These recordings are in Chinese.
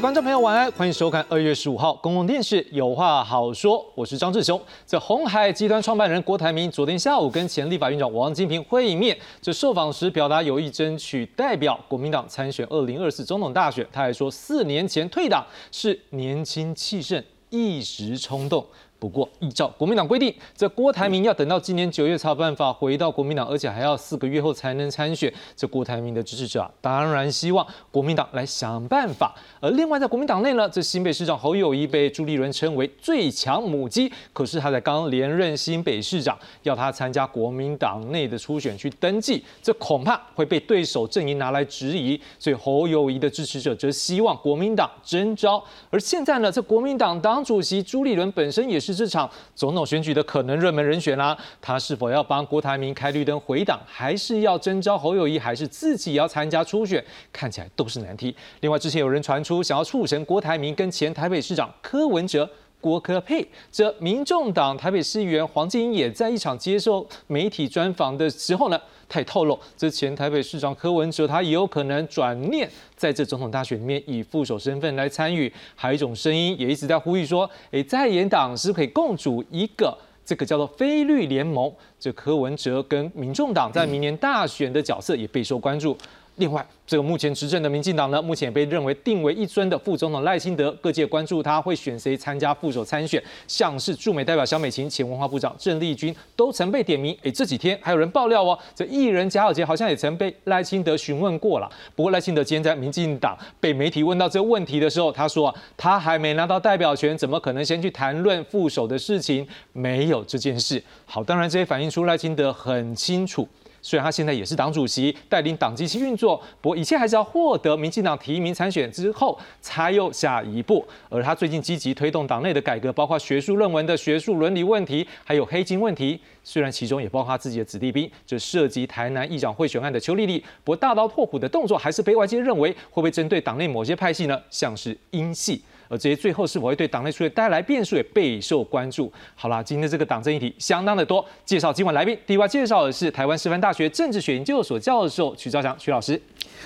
观众朋友，晚安，欢迎收看二月十五号公共电视《有话好说》，我是张志雄。这红海集团创办人郭台铭昨天下午跟前立法院长王金平会面，这受访时表达有意争取代表国民党参选二零二四总统大选。他还说，四年前退党是年轻气盛，一时冲动。不过，依照国民党规定，这郭台铭要等到今年九月才有办法回到国民党，而且还要四个月后才能参选。这郭台铭的支持者，当然希望国民党来想办法。而另外，在国民党内呢，这新北市长侯友谊被朱立伦称为最强母鸡，可是他在刚连任新北市长，要他参加国民党内的初选去登记，这恐怕会被对手阵营拿来质疑。所以侯友谊的支持者则希望国民党征召。而现在呢，这国民党党主席朱立伦本身也是。是这场总统选举的可能热门人选啦，他是否要帮郭台铭开绿灯回党，还是要征召侯友谊，还是自己要参加初选？看起来都是难题。另外，之前有人传出想要促成郭台铭跟前台北市长柯文哲。郭科佩，这民众党台北市议员黄金英也在一场接受媒体专访的时候呢，他也透露，之前台北市长柯文哲他也有可能转念在这总统大选里面以副手身份来参与。还有一种声音也一直在呼吁说，哎，在野党是可以共组一个这个叫做非绿联盟。这柯文哲跟民众党在明年大选的角色也备受关注。另外，这个目前执政的民进党呢，目前也被认为定为一尊的副总统赖清德，各界关注他会选谁参加副手参选，像是驻美代表萧美琴、前文化部长郑丽君都曾被点名。哎，这几天还有人爆料哦，这艺人贾小杰好像也曾被赖清德询问过了。不过赖清德今天在民进党被媒体问到这个问题的时候，他说啊，他还没拿到代表权，怎么可能先去谈论副手的事情？没有这件事。好，当然这也反映出赖清德很清楚。虽然他现在也是党主席，带领党机器运作，不过一切还是要获得民进党提名参选之后才有下一步。而他最近积极推动党内的改革，包括学术论文的学术伦理问题，还有黑金问题。虽然其中也包括他自己的子弟兵，这涉及台南议长贿选案的邱丽丽，不过大刀阔斧的动作还是被外界认为会不会针对党内某些派系呢？像是英系。而这些最后是否会对党内初选带来变数，也备受关注。好了，今天这个党政议题相当的多，介绍今晚来宾。第一位介绍的是台湾师范大学政治学研究所教授曲兆祥曲老师。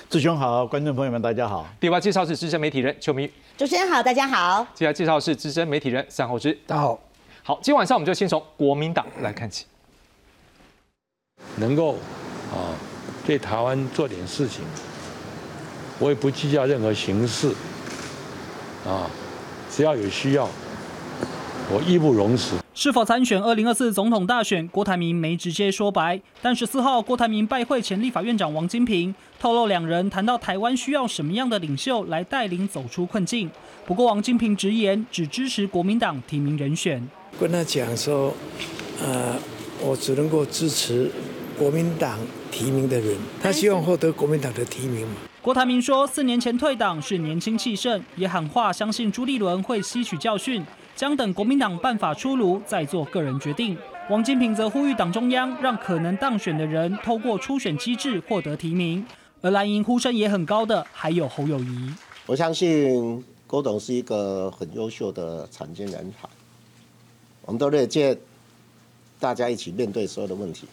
志雄好，观众朋友们大家好。第二位介绍是资深媒体人邱明。主持人好，大家好。接下来介绍是资深媒体人三厚之。大家好。好，今天晚上我们就先从国民党来看起。能够啊，对台湾做点事情，我也不计较任何形式。啊，只要有需要，我义不容辞。是否参选二零二四总统大选？郭台铭没直接说白，但十四号郭台铭拜会前立法院长王金平，透露两人谈到台湾需要什么样的领袖来带领走出困境。不过王金平直言只支持国民党提名人选。跟他讲说，呃，我只能够支持国民党提名的人，他希望获得国民党的提名嘛。郭台铭说，四年前退党是年轻气盛，也喊话相信朱立伦会吸取教训，将等国民党办法出炉再做个人决定。王金平则呼吁党中央让可能当选的人透过初选机制获得提名。而蓝营呼声也很高的还有侯友谊。我相信郭董是一个很优秀的产经人才，我们都乐见大家一起面对所有的问题，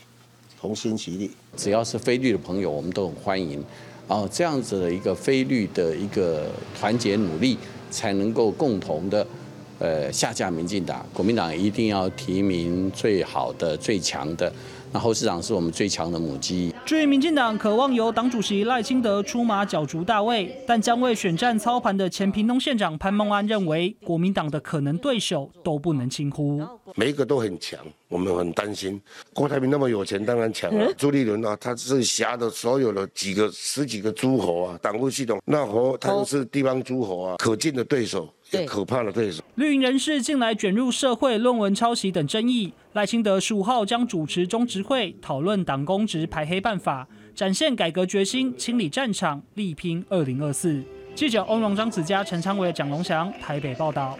同心协力。只要是非律的朋友，我们都很欢迎。哦，这样子的一个非律的一个团结努力，才能够共同的，呃，下架民进党。国民党一定要提名最好的、最强的。那侯市长是我们最强的母鸡。至于民进党渴望由党主席赖清德出马角逐大位，但将为选战操盘的前屏东县长潘孟安认为，国民党的可能对手都不能轻忽。每一个都很强，我们很担心。郭台铭那么有钱，当然强了。朱立伦啊，他是辖的所有的几个十几个诸侯啊，党务系统，那和他又是地方诸侯啊，可敬的对手。可怕的对手。绿营人士近来卷入社会论文抄袭等争议，赖清德十五号将主持中执会讨论党公职排黑办法，展现改革决心，清理战场，力拼二零二四。记者欧荣张子佳、陈昌伟、蒋龙祥台北报道。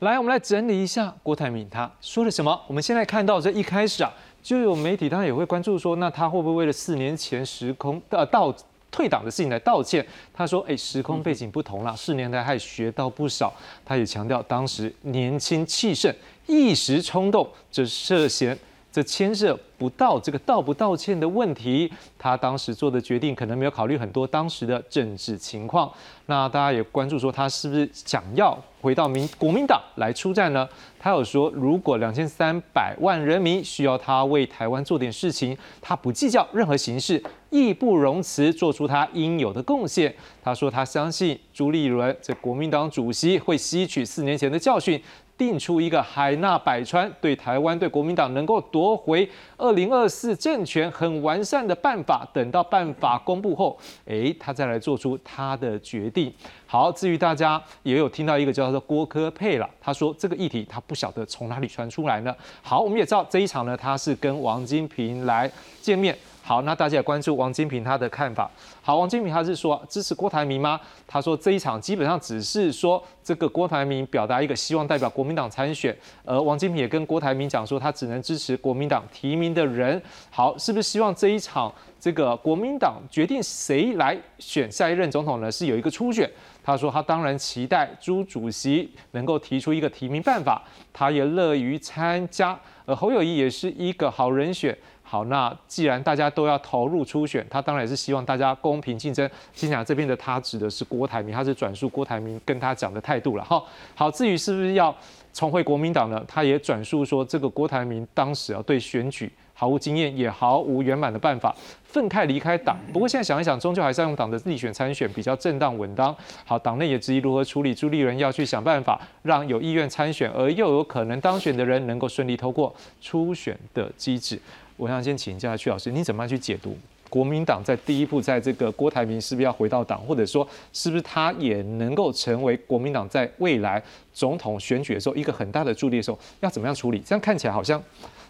来，我们来整理一下郭台铭他说了什么。我们现在看到这一开始啊，就有媒体当然也会关注说，那他会不会为了四年前时空呃到？退党的事情来道歉，他说：“哎，时空背景不同了，四年来还学到不少。”他也强调，当时年轻气盛，一时冲动，这涉嫌。这牵涉不到这个道不道歉的问题。他当时做的决定可能没有考虑很多当时的政治情况。那大家也关注说，他是不是想要回到民国民党来出战呢？他有说，如果两千三百万人民需要他为台湾做点事情，他不计较任何形式，义不容辞做出他应有的贡献。他说，他相信朱立伦这国民党主席会吸取四年前的教训。定出一个海纳百川，对台湾、对国民党能够夺回二零二四政权很完善的办法。等到办法公布后，诶，他再来做出他的决定。好，至于大家也有听到一个叫做郭科佩了，他说这个议题他不晓得从哪里传出来呢。好，我们也知道这一场呢，他是跟王金平来见面。好，那大家也关注王金平他的看法。好，王金平他是说支持郭台铭吗？他说这一场基本上只是说这个郭台铭表达一个希望代表国民党参选，而王金平也跟郭台铭讲说他只能支持国民党提名的人。好，是不是希望这一场这个国民党决定谁来选下一任总统呢？是有一个初选。他说他当然期待朱主席能够提出一个提名办法，他也乐于参加。而侯友谊也是一个好人选。好，那既然大家都要投入初选，他当然也是希望大家公平竞争。心想这边的他指的是郭台铭，他是转述郭台铭跟他讲的态度了。哈，好，至于是不是要重回国民党呢？他也转述说，这个郭台铭当时啊对选举毫无经验，也毫无圆满的办法，愤慨离开党。不过现在想一想，终究还是要用党的立选参选比较正当稳当。好，党内也质疑如何处理朱立伦，要去想办法让有意愿参选而又有可能当选的人能够顺利透过初选的机制。我想先请教曲老师，你怎么样去解读国民党在第一步，在这个郭台铭是不是要回到党，或者说是不是他也能够成为国民党在未来总统选举的时候一个很大的助力的时候，要怎么样处理？这样看起来好像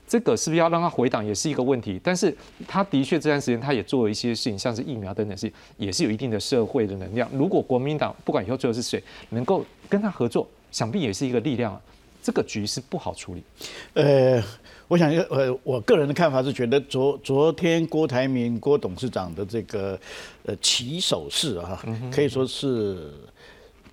这个是不是要让他回党也是一个问题，但是他的确这段时间他也做了一些事情，像是疫苗等等是也是有一定的社会的能量。如果国民党不管以后最后是谁能够跟他合作，想必也是一个力量啊。这个局是不好处理。呃。我想，呃，我个人的看法是觉得昨昨天郭台铭郭董事长的这个呃起手式啊，可以说是。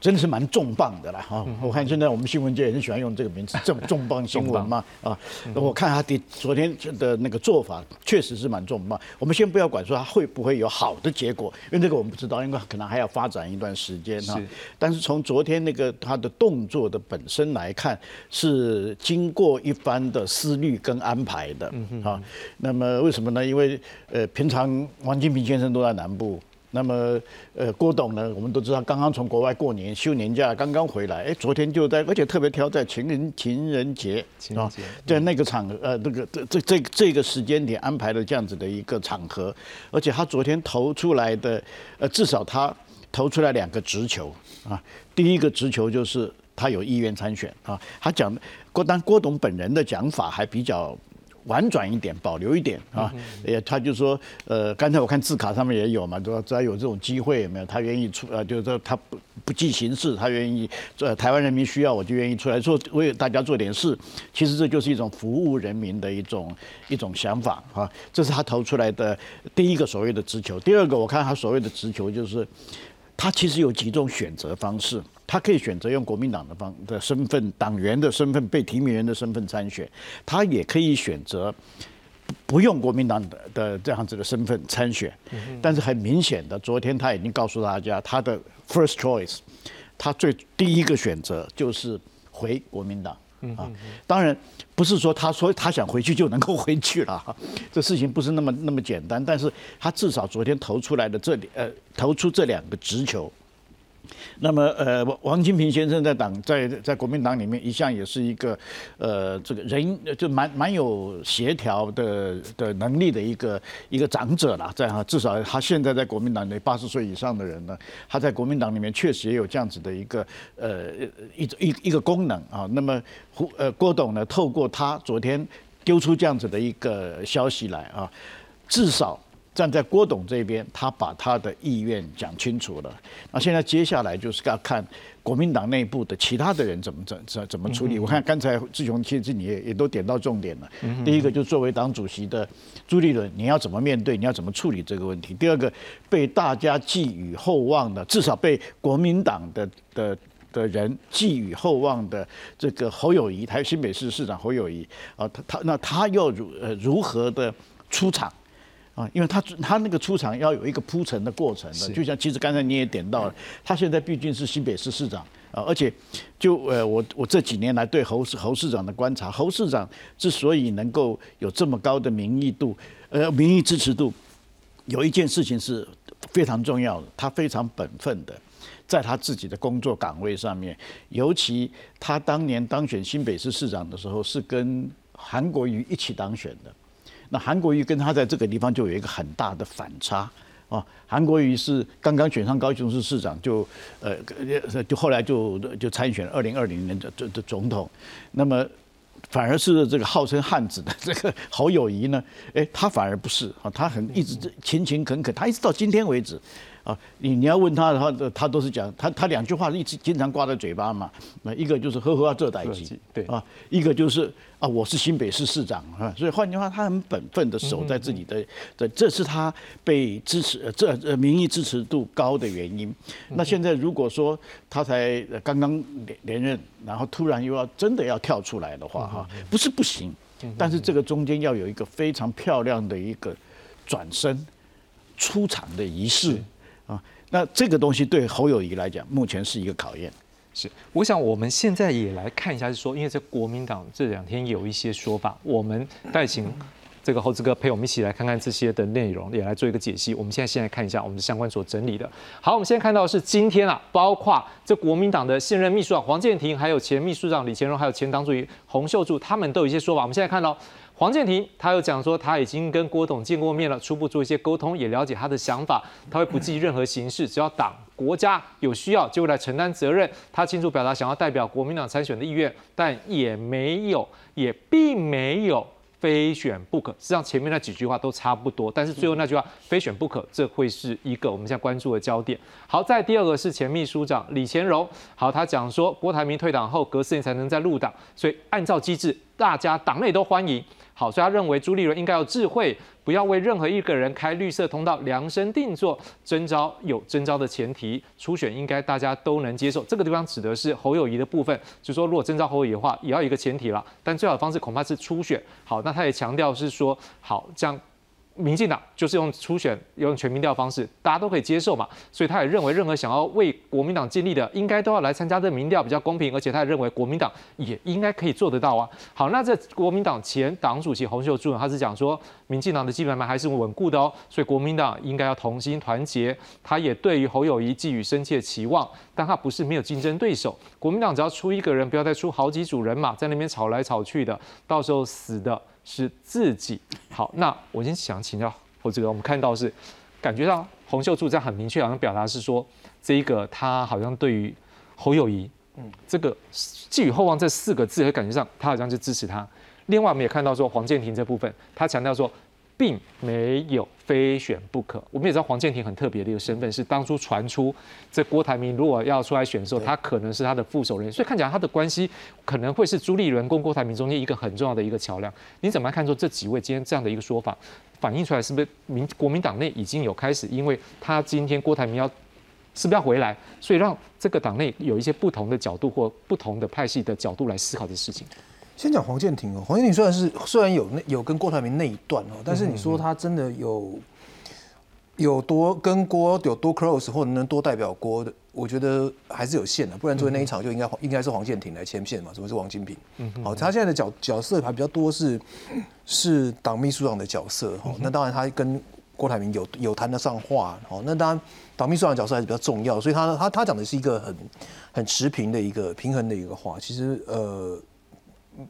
真的是蛮重磅的啦哈！我看现在我们新闻界也很喜欢用这个名字，这么 重磅新闻嘛啊！我看他的昨天的那个做法，确实是蛮重磅。我们先不要管说他会不会有好的结果，因为这个我们不知道，因为可能还要发展一段时间哈。但是从昨天那个他的动作的本身来看，是经过一番的思虑跟安排的啊。那么为什么呢？因为呃，平常王金平先生都在南部。那么，呃，郭董呢？我们都知道，刚刚从国外过年休年假，刚刚回来。哎，昨天就在，而且特别挑在情人情人节啊，在那个场呃，那个这这这这个时间点安排了这样子的一个场合，而且他昨天投出来的，呃，至少他投出来两个直球啊。第一个直球就是他有意愿参选啊。他讲郭当郭董本人的讲法还比较。婉转一点，保留一点啊！也，他就说，呃，刚才我看字卡上面也有嘛，说只要有这种机会，有没有？他愿意出，呃，就是说他不不计形式，他愿意，呃，台湾人民需要，我就愿意出来做，为大家做点事。其实这就是一种服务人民的一种一种想法啊！这是他投出来的第一个所谓的直球。第二个，我看他所谓的直球就是，他其实有几种选择方式。他可以选择用国民党的方的身份、党员的身份、被提名人的身份参选，他也可以选择不用国民党的的这样子的身份参选。但是很明显的，昨天他已经告诉大家，他的 first choice，他最第一个选择就是回国民党啊。当然不是说他说他想回去就能够回去了，这事情不是那么那么简单。但是他至少昨天投出来的这里呃投出这两个直球。那么，呃，王王金平先生在党在在国民党里面一向也是一个，呃，这个人就蛮蛮有协调的的能力的一个一个长者了，在哈，至少他现在在国民党的八十岁以上的人呢，他在国民党里面确实也有这样子的一个呃一一一个功能啊。那么胡呃郭董呢，透过他昨天丢出这样子的一个消息来啊，至少。站在郭董这边，他把他的意愿讲清楚了。那现在接下来就是要看国民党内部的其他的人怎么怎怎怎么处理。我看刚才志雄其实你也也都点到重点了。第一个就作为党主席的朱立伦，你要怎么面对？你要怎么处理这个问题？第二个被大家寄予厚望的，至少被国民党的的。的人寄予厚望的这个侯友谊，台新北市市长侯友谊啊，他他那他要如呃如何的出场？啊，因为他他那个出场要有一个铺陈的过程的，就像其实刚才你也点到了，他现在毕竟是新北市市长啊，而且就呃我我这几年来对侯市侯市长的观察，侯市长之所以能够有这么高的民意度，呃民意支持度，有一件事情是非常重要的，他非常本分的，在他自己的工作岗位上面，尤其他当年当选新北市市长的时候，是跟韩国瑜一起当选的。那韩国瑜跟他在这个地方就有一个很大的反差啊。韩国瑜是刚刚选上高雄市市长，就呃就后来就就参选二零二零年的这的总统。那么反而是这个号称汉子的这个侯友谊呢，哎，他反而不是啊，他很一直勤勤恳恳，他一直到今天为止。啊，你你要问他的话，他都是讲他他两句话一直经常挂在嘴巴嘛。那一个就是呵呵这代机，对啊，一个就是啊，我是新北市市长啊。所以换句话，他很本分的守在自己的，这这是他被支持这呃民意支持度高的原因。那现在如果说他才刚刚连连任，然后突然又要真的要跳出来的话哈，不是不行，但是这个中间要有一个非常漂亮的一个转身出场的仪式。啊，那这个东西对侯友谊来讲，目前是一个考验。是，我想我们现在也来看一下，是说，因为在国民党这两天有一些说法，我们带请这个猴子哥陪我们一起来看看这些的内容，也来做一个解析。我们现在先来看一下我们的相关所整理的。好，我们现在看到是今天啊，包括这国民党的现任秘书长黄建庭，还有前秘书长李乾荣，还有前党主席洪秀柱，他们都有一些说法。我们现在看到。黄建庭他又讲说，他已经跟郭董见过面了，初步做一些沟通，也了解他的想法，他会不计任何形式，只要党国家有需要就会来承担责任。他清楚表达想要代表国民党参选的意愿，但也没有，也并没有非选不可。实际上前面那几句话都差不多，但是最后那句话非选不可，这会是一个我们现在关注的焦点。好，在第二个是前秘书长李乾荣，好，他讲说郭台铭退党后隔四年才能再入党，所以按照机制，大家党内都欢迎。好，所以他认为朱立伦应该有智慧，不要为任何一个人开绿色通道，量身定做征召有征召的前提，初选应该大家都能接受。这个地方指的是侯友谊的部分，就说如果征召侯友谊的话，也要一个前提了，但最好的方式恐怕是初选。好，那他也强调是说，好这样。民进党就是用初选、用全民调方式，大家都可以接受嘛，所以他也认为任何想要为国民党尽力的，应该都要来参加这民调，比较公平，而且他也认为国民党也应该可以做得到啊。好，那这国民党前党主席洪秀柱，他是讲说，民进党的基本盘还是稳固的哦，所以国民党应该要同心团结。他也对于侯友谊寄予深切期望，但他不是没有竞争对手，国民党只要出一个人，不要再出好几组人马，在那边吵来吵去的，到时候死的。是自己好，那我先想请教侯志刚，我们看到是感觉到洪秀柱这样很明确，好像表达是说这一个他好像对于侯友谊，嗯，这个寄予厚望这四个字，的感觉上他好像是支持他。另外我们也看到说黄建庭这部分，他强调说。并没有非选不可。我们也知道黄建庭很特别的一个身份，是当初传出这郭台铭如果要出来选的时候，他可能是他的副手人，所以看起来他的关系可能会是朱立伦跟郭台铭中间一个很重要的一个桥梁。你怎么看？出这几位今天这样的一个说法，反映出来是不是民国民党内已经有开始，因为他今天郭台铭要是不是要回来，所以让这个党内有一些不同的角度或不同的派系的角度来思考这事情。先讲黄建庭哦，黄建庭虽然是虽然有那有跟郭台铭那一段哦，但是你说他真的有有多跟郭有多 close 或者能多代表郭的，我觉得还是有限的。不然作为那一场就应该应该是黄建庭来牵线嘛，怎么是王金平？好，他现在的角角色还比较多是是党秘书长的角色哦。那当然他跟郭台铭有有谈得上话哦。那当然党秘书长的角色还是比较重要，所以他他他讲的是一个很很持平的一个平衡的一个话。其实呃。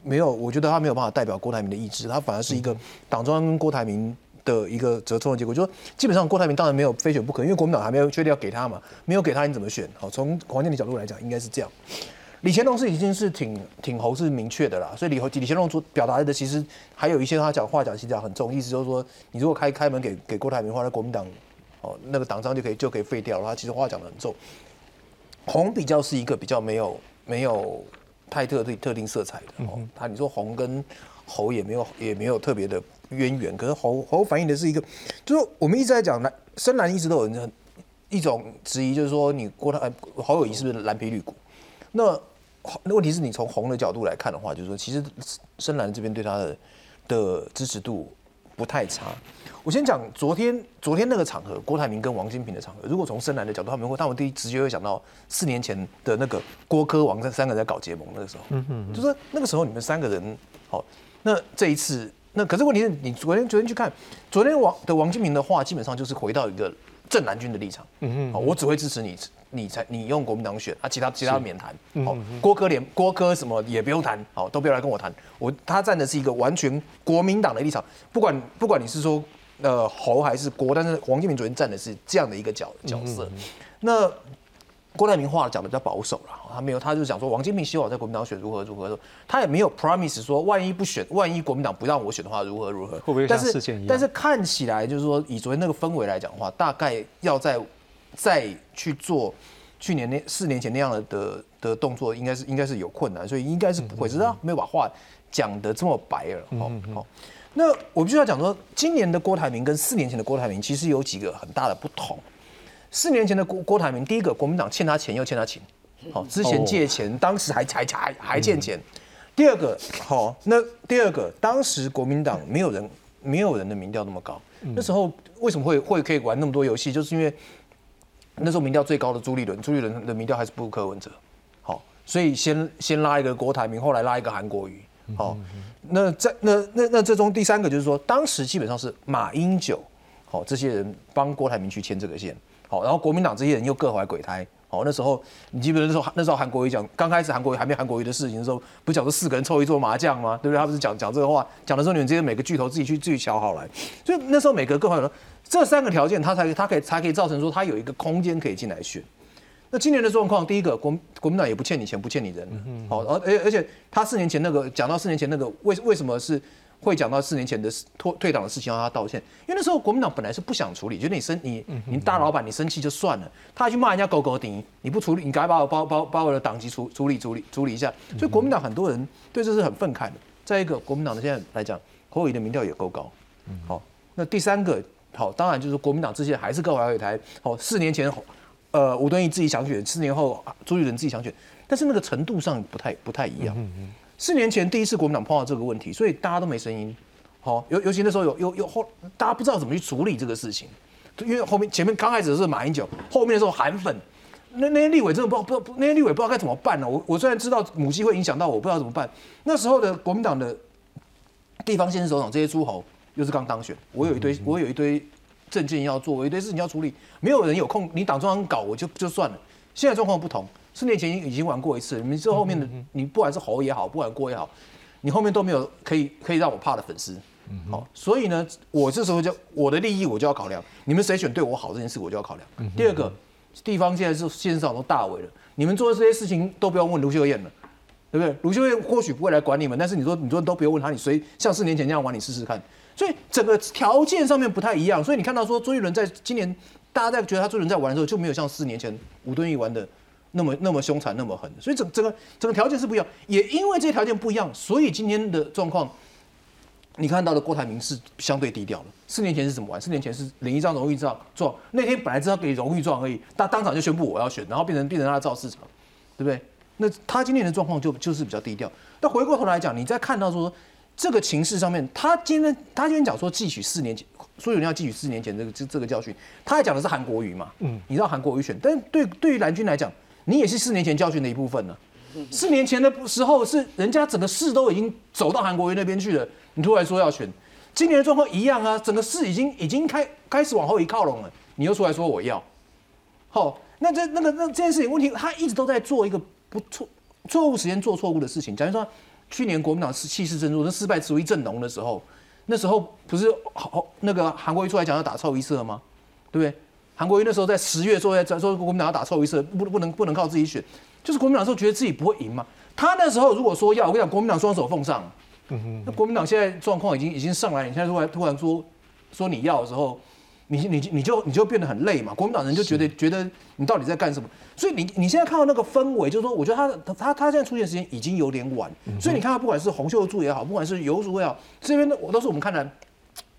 没有，我觉得他没有办法代表郭台铭的意志，他反而是一个党中央跟郭台铭的一个折冲的结果。就说基本上郭台铭当然没有非选不可，因为国民党还没有确定要给他嘛，没有给他你怎么选？好，从黄建的角度来讲，应该是这样。李乾隆是已经是挺挺侯是明确的啦，所以李侯李乾隆所表达的其实还有一些他讲话讲其实讲很重，意思就是说你如果开开门给给郭台铭的话，那国民党哦那个党章就可以就可以废掉了。他其实话讲的很重。红比较是一个比较没有没有。太特对特定色彩的哦，他你说红跟猴也没有也没有特别的渊源，可是猴猴反映的是一个，就是我们一直在讲蓝深蓝，一直都有人一种质疑，就是说你郭台侯友谊是不是蓝皮绿骨？那那问题是你从红的角度来看的话，就是说其实深蓝这边对他的的支持度不太差。我先讲昨天昨天那个场合，郭台铭跟王金平的场合。如果从深蓝的角度，他们会，他们第一直接会想到四年前的那个郭科王这三个在搞结盟那个时候，嗯嗯，就说那个时候你们三个人，好，那这一次，那可是问题是你昨天昨天去看，昨天王的王金平的话，基本上就是回到一个正蓝军的立场，嗯嗯，好，我只会支持你，你才你用国民党选啊，其他其他免谈，好，郭科连郭科什么也不用谈，好，都不要来跟我谈，我他站的是一个完全国民党的立场，不管不管你是说。呃，侯还是郭，但是黄建明昨天站的是这样的一个角角色。那郭台铭话讲的比较保守了，他没有，他就讲说王金平希望我在国民党选如何如何，他也没有 promise 说万一不选，万一国民党不让我选的话如何如何。会不会像事件一样？但是看起来就是说，以昨天那个氛围来讲的话，大概要再再去做去年那四年前那样的的的动作，应该是应该是有困难，所以应该是不会，只是没有把话讲的这么白了。好好。那我必须要讲说，今年的郭台铭跟四年前的郭台铭其实有几个很大的不同。四年前的郭郭台铭，第一个国民党欠他钱又欠他情，好，之前借钱，当时还还还还欠钱。第二个，好，那第二个，当时国民党没有人没有人的民调那么高，那时候为什么会会可以玩那么多游戏？就是因为那时候民调最高的朱立伦，朱立伦的民调还是不如柯文哲，好，所以先先拉一个郭台铭，后来拉一个韩国瑜。好，那在那那那这中第三个就是说，当时基本上是马英九，好这些人帮郭台铭去牵这个线，好，然后国民党这些人又各怀鬼胎，好那时候你记不记得那时候那时候韩国瑜讲，刚开始韩国瑜还没韩国瑜的事情的时候，不是讲说四个人凑一桌麻将吗？对不对？他不是讲讲这个话，讲的时候你们这些每个巨头自己去自己瞧好来，所以那时候每个各怀鬼胎，这三个条件他才他可以才可以造成说他有一个空间可以进来选。那今年的状况，第一个国国民党也不欠你钱，不欠你人，好，而而而且他四年前那个讲到四年前那个为为什么是会讲到四年前的退退党的事情要他道歉？因为那时候国民党本来是不想处理，觉得你生你你大老板你生气就算了，他还去骂人家狗狗顶，你不处理，你赶快把我把把把我的党籍处处理处理处理一下。所以国民党很多人对这是很愤慨的。再一个，国民党的现在来讲，侯友的民调也够高，好，那第三个好，当然就是国民党之前还是各怀鬼胎，好，四年前。呃，吴敦义自己想选，四年后朱立伦自己想选，但是那个程度上不太不太一样。四年前第一次国民党碰到这个问题，所以大家都没声音。好，尤尤其那时候有有有后，大家不知道怎么去处理这个事情，因为后面前面刚开始是马英九，后面的时候韩粉，那那些立委真的不知道不知道那些立委不知道该怎么办呢？我我虽然知道母鸡会影响到我，不知道怎么办。那时候的国民党的地方县市首长这些诸侯又是刚当选，我有一堆我有一堆。证件要做，我一堆事情要处理，没有人有空。你党中央搞，我就就算了。现在状况不同，四年前已经玩过一次，你这后面的你不管是猴也好，不管郭也好，你后面都没有可以可以让我怕的粉丝。好，所以呢，我这时候就我的利益我就要考量，你们谁选对我好这件事我就要考量。第二个，地方现在是县上都大为了，你们做的这些事情都不要问卢秀燕了，对不对？卢秀燕或许不会来管你们，但是你说你说都不用问他，你谁像四年前那样玩，你试试看。所以整个条件上面不太一样，所以你看到说周杰伦在今年，大家在觉得他周杰伦在玩的时候就没有像四年前吴敦义玩的那么那么凶残那么狠，所以整整个整个条件是不一样，也因为这些条件不一样，所以今天的状况，你看到的郭台铭是相对低调的。四年前是怎么玩？四年前是领一张荣誉状，状那天本来知道给荣誉状而已，他当场就宣布我要选，然后变成变成他的造市场，对不对？那他今天的状况就就是比较低调。那回过头来讲，你再看到说。这个情势上面，他今天他今天讲说汲取四年前，所有人要汲取四年前这个这这个教训。他还讲的是韩国瑜嘛？嗯，你知道韩国瑜选，但是对对于蓝军来讲，你也是四年前教训的一部分呢。四年前的时候是人家整个市都已经走到韩国瑜那边去了，你突然说要选，今年的状况一样啊，整个市已经已经开开始往后一靠拢了，你又出来说我要，好，那这那个那这件事情问题，他一直都在做一个不错错误时间做错误的事情，假如说。去年国民党是气势正弱，那失败主义正浓的时候，那时候不是好那个韩国瑜出来讲要打臭一色吗？对不对？韩国瑜那时候在十月说在说国民党要打臭一色，不不能不能靠自己选，就是国民党时候觉得自己不会赢嘛。他那时候如果说要，我跟你讲，国民党双手奉上。那国民党现在状况已经已经上来，你现在突然突然说说你要的时候。你你你就你就变得很累嘛，国民党人就觉得觉得你到底在干什么？所以你你现在看到那个氛围，就是说，我觉得他他他现在出现时间已经有点晚。所以你看到不管是洪秀柱也好，不管是游淑也好，这边的我都是我们看来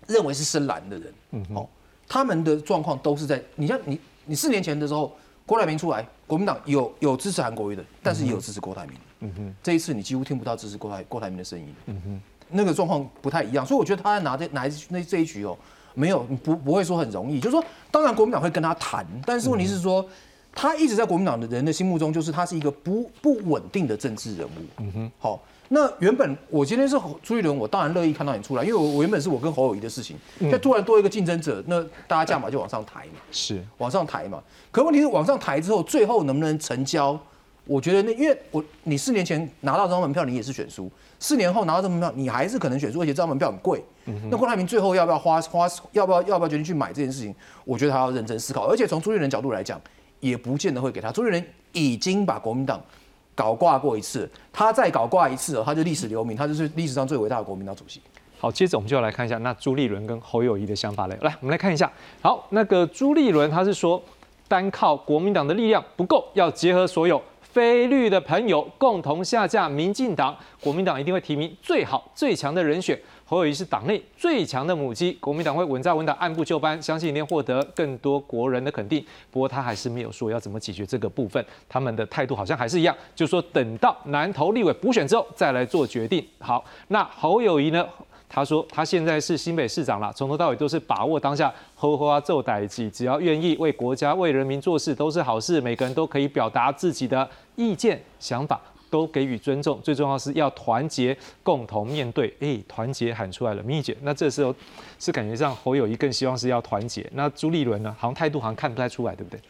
认为是深蓝的人，嗯哦，他们的状况都是在你像你你四年前的时候，郭台铭出来，国民党有有支持韩国瑜的，但是也有支持郭台铭。嗯哼，这一次你几乎听不到支持郭台郭台铭的声音。嗯哼，那个状况不太一样，所以我觉得他在拿这拿那这一局哦，没有不不会说很容易。就是说，当然国民党会跟他谈，但是问题是说，他一直在国民党的人的心目中，就是他是一个不不稳定的政治人物。嗯哼，好。那原本我今天是朱一伦，我当然乐意看到你出来，因为我我原本是我跟侯友谊的事情，但突然多一个竞争者，那大家价码就往上抬嘛，是往上抬嘛。可问题是往上抬之后，最后能不能成交？我觉得那因为我你四年前拿到这张门票，你也是选输；四年后拿到这张门票，你还是可能选输，而且这张门票很贵。那郭台铭最后要不要花花，要不要要不要决定去买这件事情？我觉得他要认真思考。而且从朱立伦角度来讲，也不见得会给他。朱立伦已经把国民党。搞挂过一次，他再搞挂一次，他就历史留名，他就是历史上最伟大的国民党主席。好，接着我们就要来看一下那朱立伦跟侯友谊的想法了。来，我们来看一下。好，那个朱立伦他是说，单靠国民党的力量不够，要结合所有。非绿的朋友共同下架民进党，国民党一定会提名最好最强的人选。侯友谊是党内最强的母鸡，国民党会稳扎稳打，按部就班，相信一定获得更多国人的肯定。不过他还是没有说要怎么解决这个部分，他们的态度好像还是一样，就是说等到南投立委补选之后再来做决定。好，那侯友谊呢？他说他现在是新北市长了，从头到尾都是把握当下，呵呵啊做代际，只要愿意为国家为人民做事都是好事，每个人都可以表达自己的意见想法，都给予尊重，最重要是要团结，共同面对。哎，团结喊出来了，蜜姐，那这时候是感觉上侯友谊更希望是要团结，那朱立伦呢，好像态度好像看不太出来，对不对？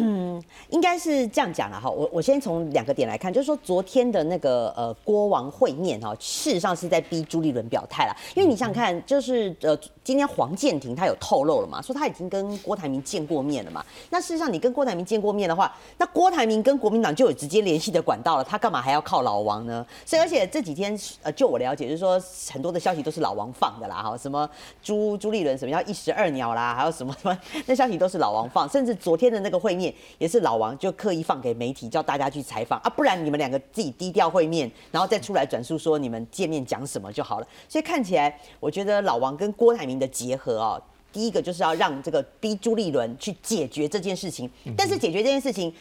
嗯，应该是这样讲了哈。我我先从两个点来看，就是说昨天的那个呃郭王会面哈，事实上是在逼朱立伦表态了。因为你想想看，就是呃今天黄建庭他有透露了嘛，说他已经跟郭台铭见过面了嘛。那事实上你跟郭台铭见过面的话，那郭台铭跟国民党就有直接联系的管道了，他干嘛还要靠老王呢？所以而且这几天呃就我了解，就是说很多的消息都是老王放的啦哈，什么朱朱立伦什么要一石二鸟啦，还有什么什么 那消息都是老王放，甚至昨天的那个会面。也是老王就刻意放给媒体，叫大家去采访啊，不然你们两个自己低调会面，然后再出来转述说你们见面讲什么就好了。所以看起来，我觉得老王跟郭台铭的结合哦。第一个就是要让这个逼朱立伦去解决这件事情，但是解决这件事情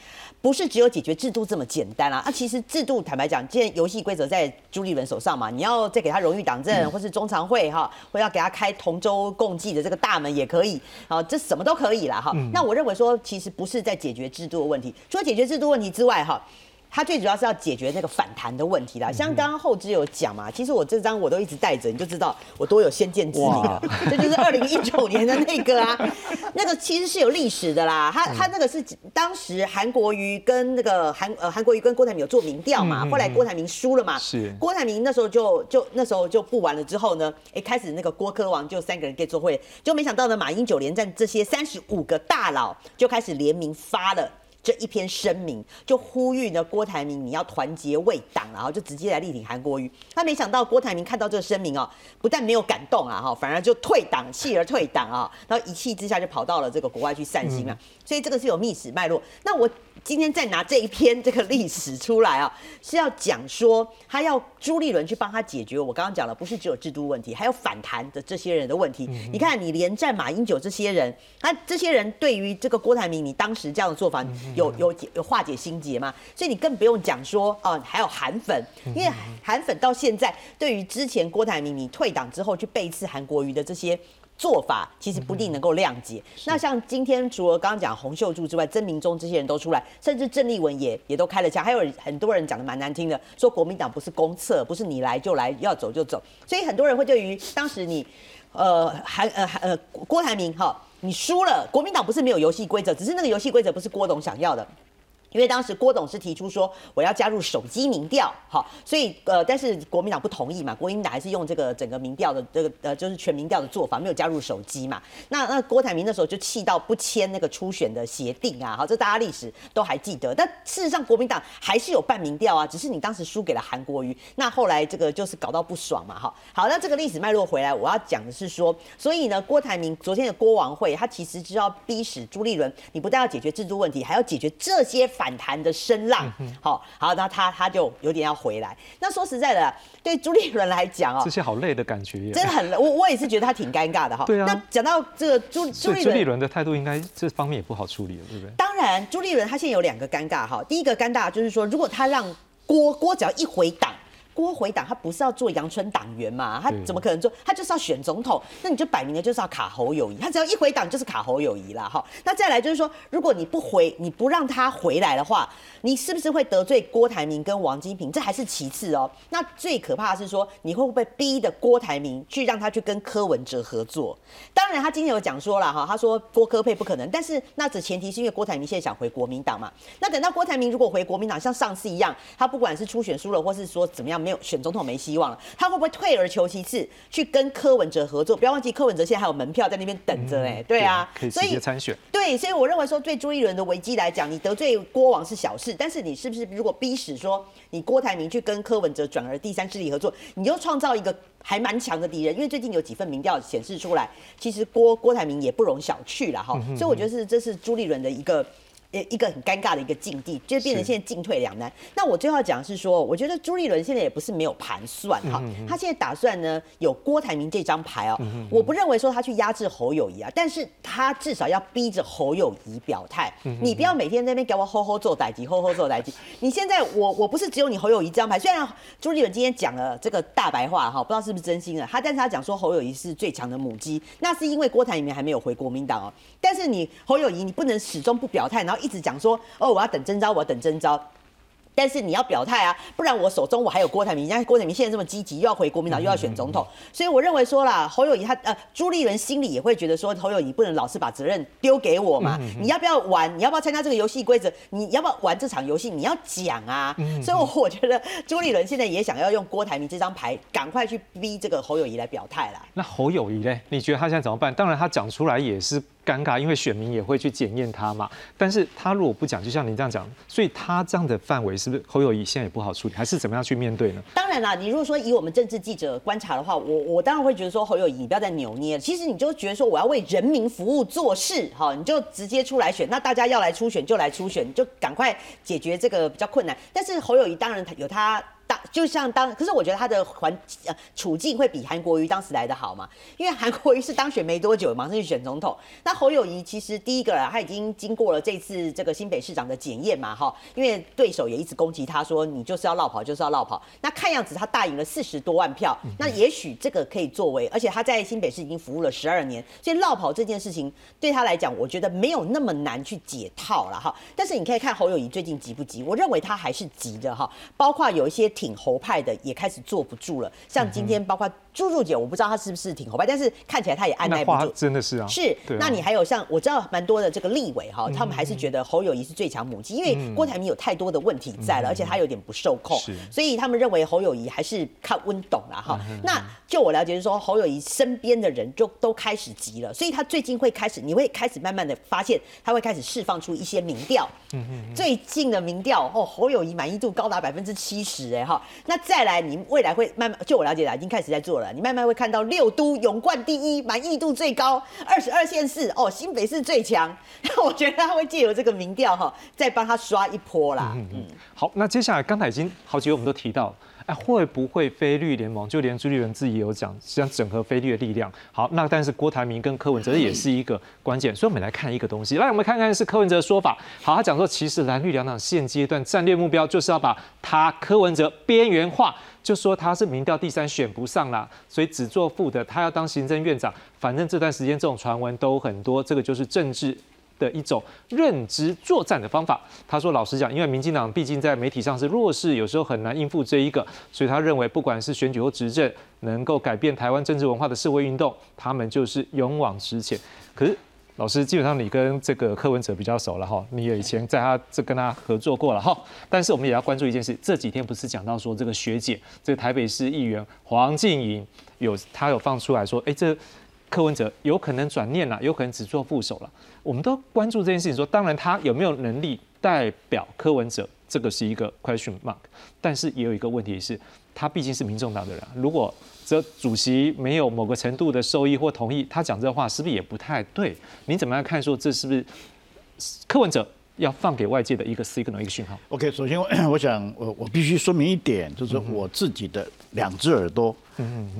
不是只有解决制度这么简单啊！啊，其实制度坦白讲，既然游戏规则在朱立伦手上嘛，你要再给他荣誉党证，或是中常会哈，或要给他开同舟共济的这个大门也可以，好，这什么都可以啦哈。那我认为说，其实不是在解决制度的问题，除了解决制度问题之外哈。他最主要是要解决那个反弹的问题啦，像刚刚后知有讲嘛，其实我这张我都一直带着，你就知道我多有先见之明了。这就是二零一九年的那个啊，那个其实是有历史的啦。他他那个是当时韩国瑜跟那个韩呃韩国瑜跟郭台铭有做民调嘛，后来郭台铭输了嘛，是郭台铭那时候就就那时候就不玩了之后呢，哎开始那个郭科王就三个人可以做会，就没想到呢马英九连战这些三十五个大佬就开始联名发了。这一篇声明就呼吁呢，郭台铭你要团结为党，然后就直接来力挺韩国瑜。他没想到郭台铭看到这个声明哦，不但没有感动啊，哈，反而就退党，弃而退党啊，然后一气之下就跑到了这个国外去散心了。所以这个是有历史脉络。那我今天再拿这一篇这个历史出来啊，是要讲说他要朱立伦去帮他解决。我刚刚讲了，不是只有制度问题，还有反弹的这些人的问题。你看，你连战马英九这些人，他这些人对于这个郭台铭，你当时这样的做法。有有有化解心结嘛？所以你更不用讲说哦，还有韩粉，因为韩粉到现在对于之前郭台铭你退党之后去背刺韩国瑜的这些做法，其实不一定能够谅解。那像今天除了刚刚讲洪秀柱之外，曾明忠这些人都出来，甚至郑丽文也也都开了枪，还有很多人讲的蛮难听的，说国民党不是公厕，不是你来就来，要走就走。所以很多人会对于当时你呃韩呃呃郭台铭哈。你输了，国民党不是没有游戏规则，只是那个游戏规则不是郭董想要的。因为当时郭董是提出说我要加入手机民调，好，所以呃，但是国民党不同意嘛，国民党还是用这个整个民调的这个呃，就是全民调的做法，没有加入手机嘛。那那郭台铭那时候就气到不签那个初选的协定啊，好，这大家历史都还记得。但事实上国民党还是有办民调啊，只是你当时输给了韩国瑜，那后来这个就是搞到不爽嘛，哈。好，那这个历史脉络回来，我要讲的是说，所以呢，郭台铭昨天的郭王会，他其实就要逼使朱立伦，你不但要解决制度问题，还要解决这些反。反弹的声浪。好，好，那他他就有点要回来。那说实在的，对朱立伦来讲哦，这些好累的感觉耶，真的很累。我我也是觉得他挺尴尬的哈。对啊。那讲到这个朱朱立伦的态度，应该这方面也不好处理了，对不对？当然，朱立伦他现在有两个尴尬哈。第一个尴尬就是说，如果他让郭郭只要一回党。郭回党，他不是要做阳春党员嘛？他怎么可能做？他就是要选总统，那你就摆明了就是要卡侯友谊。他只要一回党就是卡侯友谊啦。哈。那再来就是说，如果你不回，你不让他回来的话，你是不是会得罪郭台铭跟王金平？这还是其次哦。那最可怕的是说，你会不会逼的郭台铭去让他去跟柯文哲合作？当然，他今天有讲说了哈，他说郭柯配不可能，但是那只前提是因为郭台铭现在想回国民党嘛。那等到郭台铭如果回国民党，像上次一样，他不管是初选输了，或是说怎么样。没有选总统没希望了，他会不会退而求其次去跟柯文哲合作？不要忘记柯文哲现在还有门票在那边等着哎，对啊，可以直接参选。对，所以我认为说对朱一伦的危机来讲，你得罪郭王是小事，但是你是不是如果逼使说你郭台铭去跟柯文哲转而第三势力合作，你就创造一个还蛮强的敌人？因为最近有几份民调显示出来，其实郭郭台铭也不容小觑了哈，所以我觉得是这是朱立伦的一个。呃，一个很尴尬的一个境地，就变成现在进退两难。那我最后讲是说，我觉得朱立伦现在也不是没有盘算哈，他现在打算呢有郭台铭这张牌哦，我不认为说他去压制侯友谊啊，但是他至少要逼着侯友谊表态。你不要每天在那边给我吼吼做歹机，吼吼做歹机。你现在我我不是只有你侯友谊这张牌，虽然朱立伦今天讲了这个大白话哈，不知道是不是真心的，他但是他讲说侯友谊是最强的母鸡，那是因为郭台铭还没有回国民党哦。但是你侯友谊，你不能始终不表态，然后一直讲说，哦，我要等征召，我要等征召。但是你要表态啊，不然我手中我还有郭台铭，人家郭台铭现在这么积极，又要回国民党，又要选总统，所以我认为说啦，侯友谊他呃朱立伦心里也会觉得说，侯友谊不能老是把责任丢给我嘛，你要不要玩？你要不要参加这个游戏规则？你要不要玩这场游戏？你要讲啊。所以我觉得朱立伦现在也想要用郭台铭这张牌，赶快去逼这个侯友谊来表态啦。那侯友谊呢？你觉得他现在怎么办？当然他讲出来也是。尴尬，因为选民也会去检验他嘛。但是他如果不讲，就像您这样讲，所以他这样的范围是不是侯友谊现在也不好处理，还是怎么样去面对呢？当然啦，你如果说以我们政治记者观察的话，我我当然会觉得说侯友谊你不要再扭捏了。其实你就觉得说我要为人民服务做事，哈，你就直接出来选。那大家要来初选就来初选，就赶快解决这个比较困难。但是侯友谊当然有他。当就像当，可是我觉得他的环呃处境会比韩国瑜当时来的好嘛，因为韩国瑜是当选没多久，马上去选总统。那侯友谊其实第一个他已经经过了这次这个新北市长的检验嘛，哈，因为对手也一直攻击他说你就是要绕跑，就是要绕跑。那看样子他大赢了四十多万票，那也许这个可以作为，而且他在新北市已经服务了十二年，所以绕跑这件事情对他来讲，我觉得没有那么难去解套了哈。但是你可以看侯友谊最近急不急？我认为他还是急的哈，包括有一些。挺侯派的也开始坐不住了，像今天包括朱朱姐，我不知道她是不是挺侯派，但是看起来她也按耐不住，真的是啊。是，那你还有像我知道蛮多的这个立委哈，他们还是觉得侯友谊是最强母鸡，因为郭台铭有太多的问题在了，而且他有点不受控，所以他们认为侯友谊还是看温董啦哈。那就我了解是说，侯友谊身边的人就都开始急了，所以他最近会开始，你会开始慢慢的发现，他会开始释放出一些民调。嗯嗯。最近的民调哦，侯友谊满意度高达百分之七十哎。哈，那再来，你未来会慢慢，就我了解的，已经开始在做了。你慢慢会看到六都勇冠第一，满意度最高，二十二县市哦，新北市最强。那我觉得他会借由这个民调哈，再帮他刷一波啦。嗯嗯。好，那接下来刚才已经好几位我们都提到。哎，会不会非绿联盟？就连朱立伦自己也有讲，想整合非绿的力量。好，那但是郭台铭跟柯文哲也是一个关键，所以我们来看一个东西。来，我们看看是柯文哲的说法。好，他讲说，其实蓝绿两党现阶段战略目标就是要把他柯文哲边缘化，就说他是民调第三选不上啦，所以只做副的，他要当行政院长。反正这段时间这种传闻都很多，这个就是政治。的一种认知作战的方法。他说：“老实讲，因为民进党毕竟在媒体上是弱势，有时候很难应付这一个，所以他认为，不管是选举或执政，能够改变台湾政治文化的社会运动，他们就是勇往直前。可是，老师，基本上你跟这个柯文哲比较熟了哈，你也以前在他这跟他合作过了哈。但是我们也要关注一件事，这几天不是讲到说这个学姐，这个台北市议员黄静莹有他有放出来说，哎，这。”柯文哲有可能转念了，有可能只做副手了。我们都关注这件事情，说当然他有没有能力代表柯文哲，这个是一个 question mark。但是也有一个问题是，他毕竟是民众党的人，如果这主席没有某个程度的受益或同意，他讲这话是不是也不太对？你怎么样看？说这是不是柯文哲要放给外界的一个 signal 一个讯号。OK，首先我 我想我我必须说明一点，就是我自己的两只耳朵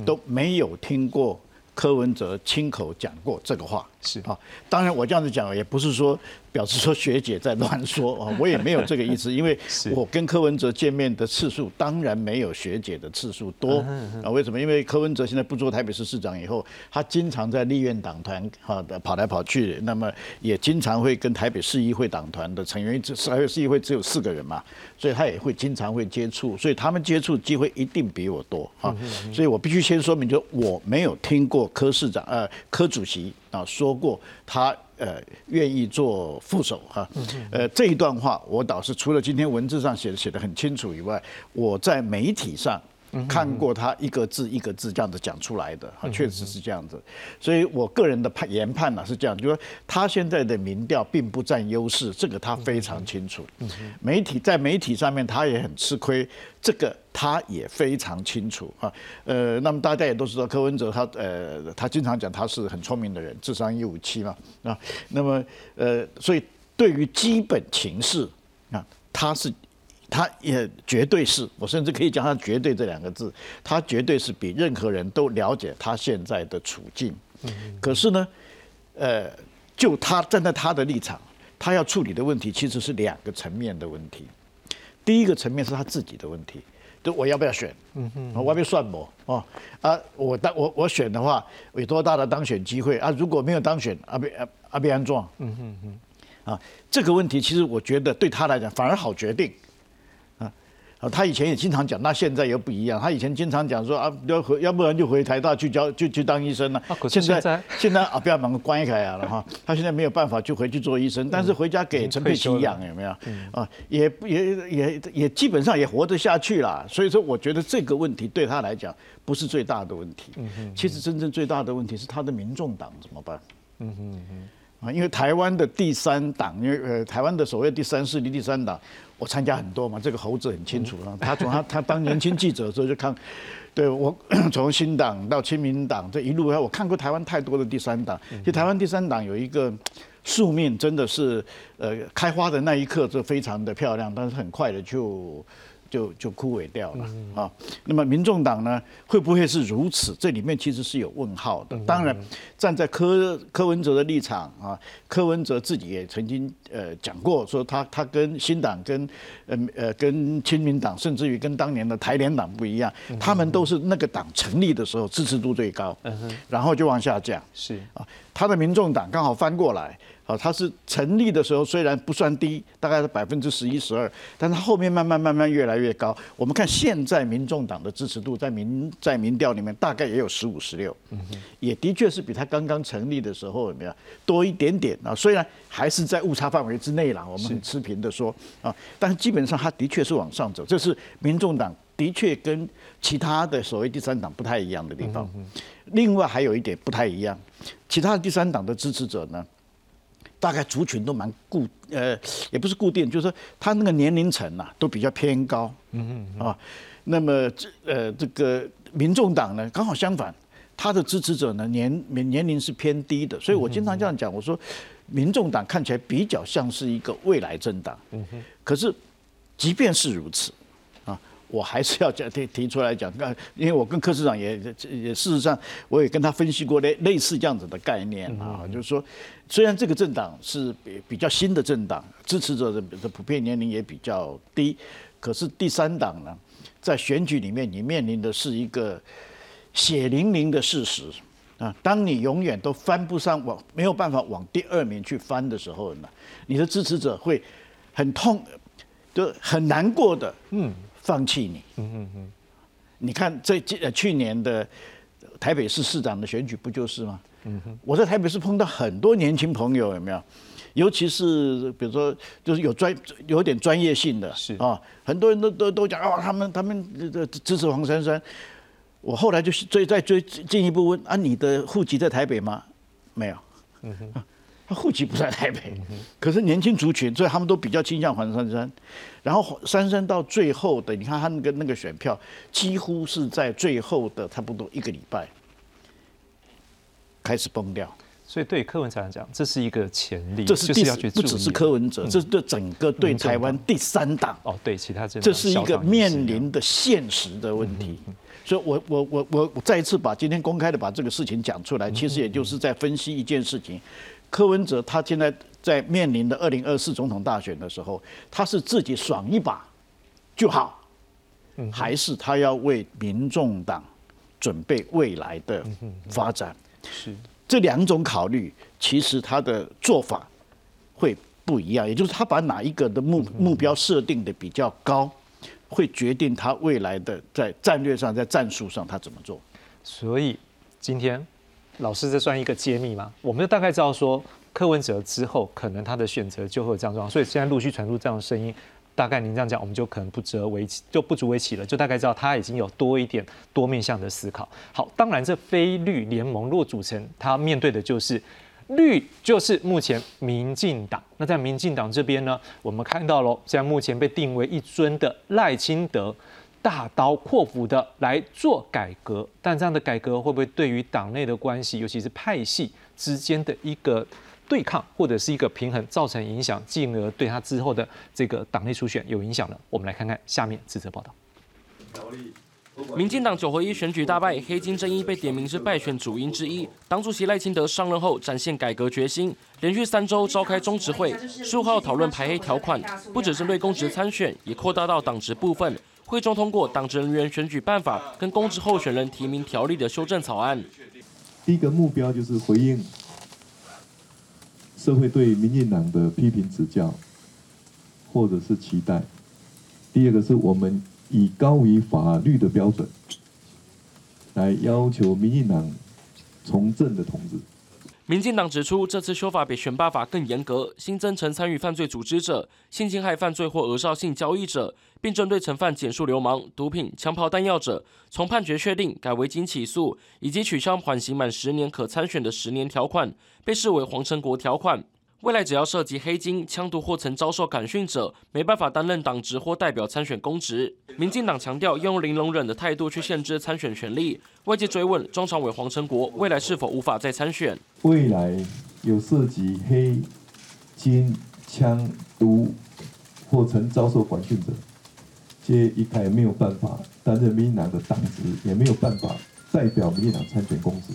都没有听过柯文哲亲口讲过这个话。是啊，当然我这样子讲也不是说表示说学姐在乱说啊，我也没有这个意思，因为 我跟柯文哲见面的次数当然没有学姐的次数多啊。为什么？因为柯文哲现在不做台北市市长以后，他经常在立院党团哈跑来跑去，那么也经常会跟台北市议会党团的成员，这台北市议会只有四个人嘛，所以他也会经常会接触，所以他们接触机会一定比我多啊。所以我必须先说明，就我没有听过柯市长呃柯主席啊说过他呃愿意做副手哈，呃这一段话我倒是除了今天文字上写的写的很清楚以外，我在媒体上。看过他一个字一个字这样子讲出来的，哈，确实是这样子，所以我个人的判研判呢是这样，就是说他现在的民调并不占优势，这个他非常清楚。媒体在媒体上面他也很吃亏，这个他也非常清楚啊。呃，那么大家也都知道柯文哲他呃他经常讲他是很聪明的人，智商一五七嘛啊。那么呃，所以对于基本情势啊，他是。他也绝对是我甚至可以讲他绝对这两个字，他绝对是比任何人都了解他现在的处境。可是呢，呃，就他站在他的立场，他要处理的问题其实是两个层面的问题。第一个层面是他自己的问题，就我要不要选？嗯哼，我要不要算我？哦啊，我当我我选的话，有多大的当选机会啊？如果没有当选，阿贝阿阿贝安壮。嗯哼哼，啊，这个问题其实我觉得对他来讲反而好决定。啊，他以前也经常讲，那现在又不一样。他以前经常讲说啊，要回，要不然就回台大去教，就去当医生了。啊，现在现在啊，不要把门关开啊了哈。他现在没有办法就回去做医生，但是回家给陈佩琪养有没有？啊，也也也也基本上也活得下去了。所以说，我觉得这个问题对他来讲不是最大的问题。其实真正最大的问题是他的民众党怎么办？嗯哼哼。啊，因为台湾的第三党，因为呃，台湾的所谓第三势力、第三党，我参加很多嘛。这个猴子很清楚啊，他从他 他当年轻记者的时候就看，对我 从新党到亲民党这一路，我看过台湾太多的第三党。其实台湾第三党有一个宿命，真的是呃开花的那一刻就非常的漂亮，但是很快的就。就就枯萎掉了啊。那么民众党呢，会不会是如此？这里面其实是有问号的。当然，站在柯柯文哲的立场啊，柯文哲自己也曾经呃讲过，说他他跟新党跟呃呃跟亲民党，甚至于跟当年的台联党不一样，他们都是那个党成立的时候支持度最高，然后就往下降。是啊，他的民众党刚好翻过来。啊，它是成立的时候虽然不算低，大概是百分之十一十二，但它后面慢慢慢慢越来越高。我们看现在民众党的支持度在民在民调里面大概也有十五十六，也的确是比它刚刚成立的时候有没有多一点点啊？虽然还是在误差范围之内啦，我们很持平的说啊，但是基本上它的确是往上走，这是民众党的确跟其他的所谓第三党不太一样的地方。另外还有一点不太一样，其他的第三党的支持者呢？大概族群都蛮固，呃，也不是固定，就是说他那个年龄层呐、都比较偏高，嗯嗯啊，那么这呃这个民众党呢，刚好相反，他的支持者呢年年年龄是偏低的，所以我经常这样讲，我说民众党看起来比较像是一个未来政党，嗯哼，可是即便是如此。我还是要讲提提出来讲，因为我跟柯市长也也事实上我也跟他分析过类类似这样子的概念啊，就是说，虽然这个政党是比比较新的政党，支持者的的普遍年龄也比较低，可是第三党呢，在选举里面你面临的是一个血淋淋的事实。啊，当你永远都翻不上往没有办法往第二名去翻的时候呢，你的支持者会很痛，就很难过的，嗯。放弃你，嗯嗯嗯，你看这呃去年的台北市市长的选举不就是吗？嗯哼，我在台北市碰到很多年轻朋友，有没有？尤其是比如说，就是有专有点专业性的，是啊，很多人都都都讲哦，他们他们支持黄珊珊。我后来就追再追进一步问啊，你的户籍在台北吗？没有，嗯哼。他户籍不在台北，可是年轻族群，所以他们都比较倾向黄珊珊。然后珊珊到最后的，你看他那个那个选票，几乎是在最后的差不多一个礼拜开始崩掉。所以对柯文哲来讲，这是一个潜力，这是第要去不只是柯文哲，这是对整个对台湾第三党哦，对其他这是一个面临的现实的问题。所以，我我我我我再一次把今天公开的把这个事情讲出来，其实也就是在分析一件事情：柯文哲他现在在面临的二零二四总统大选的时候，他是自己爽一把就好，还是他要为民众党准备未来的发展？是这两种考虑，其实他的做法会不一样，也就是他把哪一个的目目标设定的比较高。会决定他未来的在战略上、在战术上他怎么做。所以今天老师这算一个揭秘吗？我们就大概知道说柯文哲之后可能他的选择就会有这样状况。所以现在陆续传出这样的声音，大概您这样讲，我们就可能不足为奇，就不足为奇了。就大概知道他已经有多一点多面向的思考。好，当然这非绿联盟若组成，他面对的就是。绿就是目前民进党，那在民进党这边呢，我们看到了，在目前被定为一尊的赖清德，大刀阔斧的来做改革，但这样的改革会不会对于党内的关系，尤其是派系之间的一个对抗或者是一个平衡造成影响，进而对他之后的这个党内初选有影响呢？我们来看看下面这则报道。民进党九合一选举大败，黑金争议被点名是败选主因之一。党主席赖清德上任后展现改革决心，连续三周召开中执会，十五号讨论排黑条款，不只针对公职参选，也扩大到党职部分。会中通过党职人员选举办法跟公职候选人提名条例的修正草案。第一个目标就是回应社会对民进党的批评指教，或者是期待。第二个是我们。以高于法律的标准来要求民进党从政的同志。民进党指出，这次修法比选罢法更严格，新增曾参与犯罪组织者、性侵害犯罪或额少性交易者，并针对曾犯减速流氓、毒品、枪炮弹药者，从判决确定改为经起诉，以及取消缓刑满十年可参选的十年条款，被视为黄成国条款。未来只要涉及黑金、枪毒或曾遭受感训者，没办法担任党职或代表参选公职。民进党强调用零容忍的态度去限制参选权利。外界追问中常委黄成国未来是否无法再参选？未来有涉及黑金、枪毒或曾遭受管训者，皆一概没有办法担任民进党的党职，也没有办法代表民进党参选公职。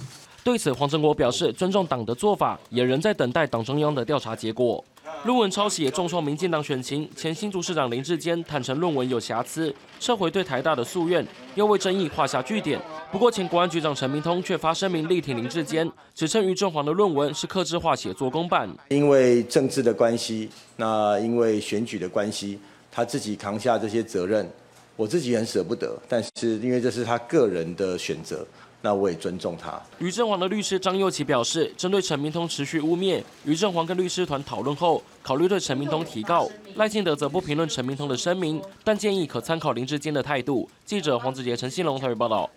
对此，黄成国表示尊重党的做法，也仍在等待党中央的调查结果。论文抄袭也重创民进党选情，前新竹市长林志坚坦承论文有瑕疵，撤回对台大的诉愿，又为争议画下句点。不过，前国安局长陈明通却发声明力挺林志坚，指称于正煌的论文是刻制化写作公版。因为政治的关系，那因为选举的关系，他自己扛下这些责任，我自己很舍不得，但是因为这是他个人的选择。那我也尊重他。于正煌的律师张佑琪表示，针对陈明通持续污蔑，于正煌跟律师团讨论后，考虑对陈明通提告。赖清德则不评论陈明通的声明，但建议可参考林志坚的态度。记者黄子杰、陈信龙台北报道。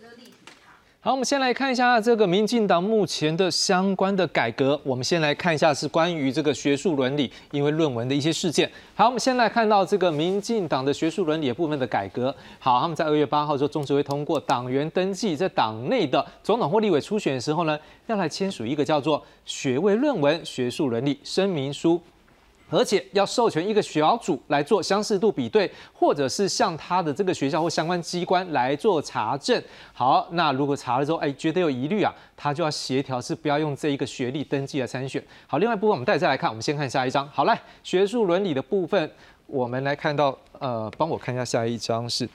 好，我们先来看一下这个民进党目前的相关的改革。我们先来看一下是关于这个学术伦理，因为论文的一些事件。好，我们先来看到这个民进党的学术伦理部分的改革。好，他们在二月八号就中执会通过党员登记在党内的总统或立委初选的时候呢，要来签署一个叫做学位论文学术伦理声明书。而且要授权一个小组来做相似度比对，或者是向他的这个学校或相关机关来做查证。好，那如果查了之后，哎，觉得有疑虑啊，他就要协调是不要用这一个学历登记来参选。好，另外一部分我们再再来看，我们先看下一章。好，来学术伦理的部分，我们来看到，呃，帮我看一下下一章是。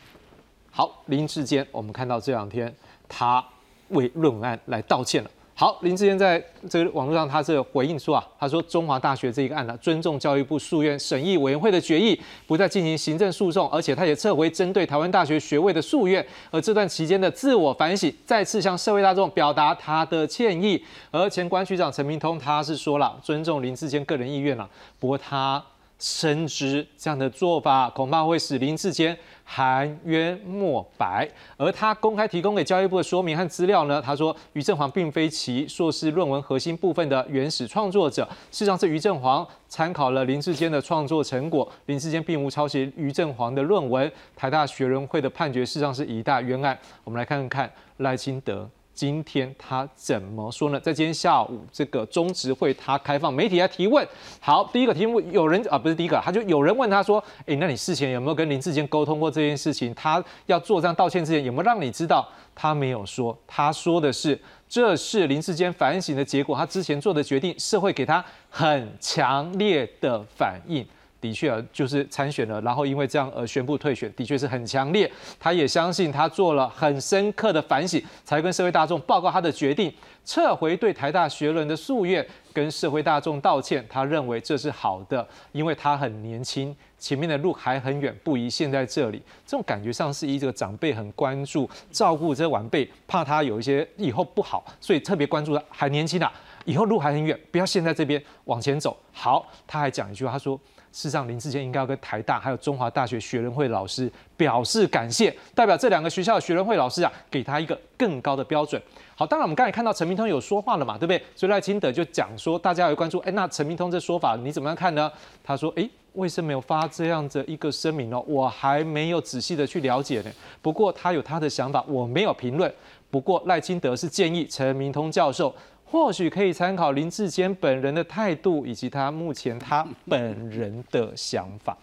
好，林志坚，我们看到这两天他为论文案来道歉了。好，林志坚在这个网络上，他是回应说啊，他说中华大学这一个案呢，尊重教育部诉愿审议委员会的决议，不再进行行政诉讼，而且他也撤回针对台湾大学学位的诉愿，而这段期间的自我反省，再次向社会大众表达他的歉意。而前管局长陈明通他是说了，尊重林志坚个人意愿了，不过他。深知这样的做法恐怕会使林志坚含冤莫白，而他公开提供给教育部的说明和资料呢？他说于正煌并非其硕士论文核心部分的原始创作者，事实上是于正煌参考了林志坚的创作成果，林志坚并无抄袭于正煌的论文。台大学人会的判决事实上是一大冤案。我们来看看赖清德。今天他怎么说呢？在今天下午这个中执会，他开放媒体来提问。好，第一个题目有人啊，不是第一个，他就有人问他说：“哎，那你事前有没有跟林志坚沟通过这件事情？他要做这样道歉之前，有没有让你知道？”他没有说，他说的是这是林志坚反省的结果，他之前做的决定，社会给他很强烈的反应。的确啊，就是参选了，然后因为这样而宣布退选，的确是很强烈。他也相信他做了很深刻的反省，才跟社会大众报告他的决定，撤回对台大学伦的夙愿，跟社会大众道歉。他认为这是好的，因为他很年轻，前面的路还很远，不宜现在这里。这种感觉上是一个长辈很关注、照顾这晚辈，怕他有一些以后不好，所以特别关注他还年轻啊，以后路还很远，不要现在这边往前走。好，他还讲一句话，他说。事实上，林志坚应该要跟台大还有中华大学学人会老师表示感谢，代表这两个学校的学人会老师啊，给他一个更高的标准。好，当然我们刚才看到陈明通有说话了嘛，对不对？所以赖清德就讲说，大家有关注，哎，那陈明通这说法你怎么样看呢？他说，哎，为什么没有发这样的一个声明呢？我还没有仔细的去了解呢。不过他有他的想法，我没有评论。不过赖清德是建议陈明通教授。或许可以参考林志坚本人的态度，以及他目前他本人的想法。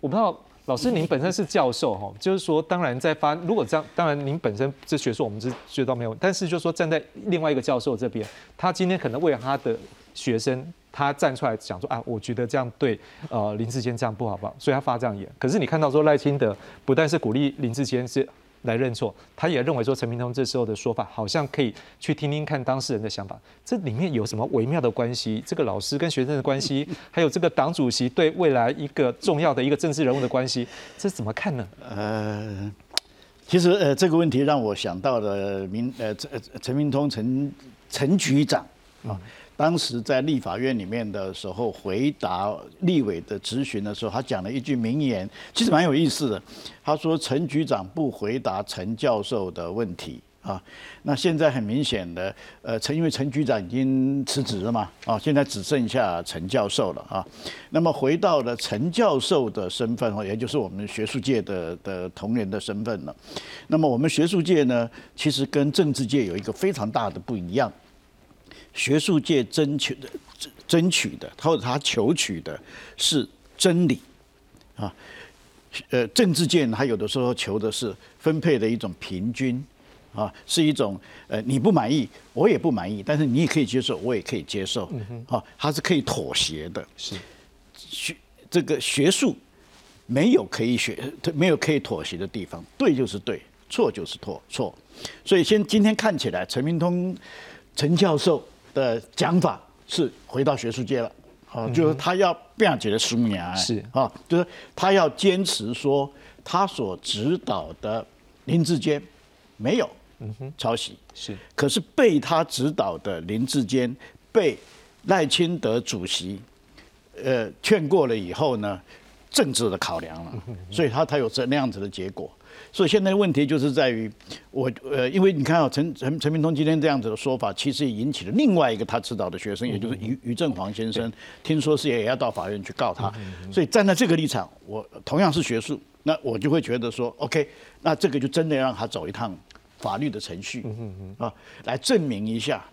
我不知道老师您本身是教授哈，就是说，当然在发如果这样，当然您本身这学术我们是学到没有，但是就是说站在另外一个教授这边，他今天可能为了他的学生，他站出来讲说啊，我觉得这样对呃林志坚这样不好不好，所以他发这样言。可是你看到说赖清德不但是鼓励林志坚是。来认错，他也认为说陈明通这时候的说法好像可以去听听看当事人的想法，这里面有什么微妙的关系？这个老师跟学生的关系，还有这个党主席对未来一个重要的一个政治人物的关系，这怎么看呢？呃，其实呃这个问题让我想到了明呃陈陈明通陈陈局长啊。当时在立法院里面的时候，回答立委的质询的时候，他讲了一句名言，其实蛮有意思的。他说：“陈局长不回答陈教授的问题啊。”那现在很明显的，呃，陈因为陈局长已经辞职了嘛，啊，现在只剩下陈教授了啊。那么回到了陈教授的身份哦，也就是我们学术界的的同仁的身份了。那么我们学术界呢，其实跟政治界有一个非常大的不一样。学术界争取的、争取的，或者他求取的是真理啊。呃，政治界他有的时候求的是分配的一种平均啊，是一种呃你不满意，我也不满意，但是你也可以接受，我也可以接受啊，他是可以妥协的。是学这个学术没有可以学，没有可以妥协的地方，对就是对，错就是错错。所以先今天看起来，陈明通陈教授。的讲法是回到学术界了，啊，就是他要辩解的十五年，是。啊，就是他要坚持说他所指导的林志坚没有抄袭，是，可是被他指导的林志坚被赖清德主席呃劝过了以后呢，政治的考量了，所以他才有这那样子的结果。所以现在问题就是在于，我呃，因为你看啊，陈陈陈明通今天这样子的说法，其实也引起了另外一个他指导的学生，也就是于于正煌先生，听说是也要到法院去告他。所以站在这个立场，我同样是学术，那我就会觉得说，OK，那这个就真的让他走一趟法律的程序啊，来证明一下，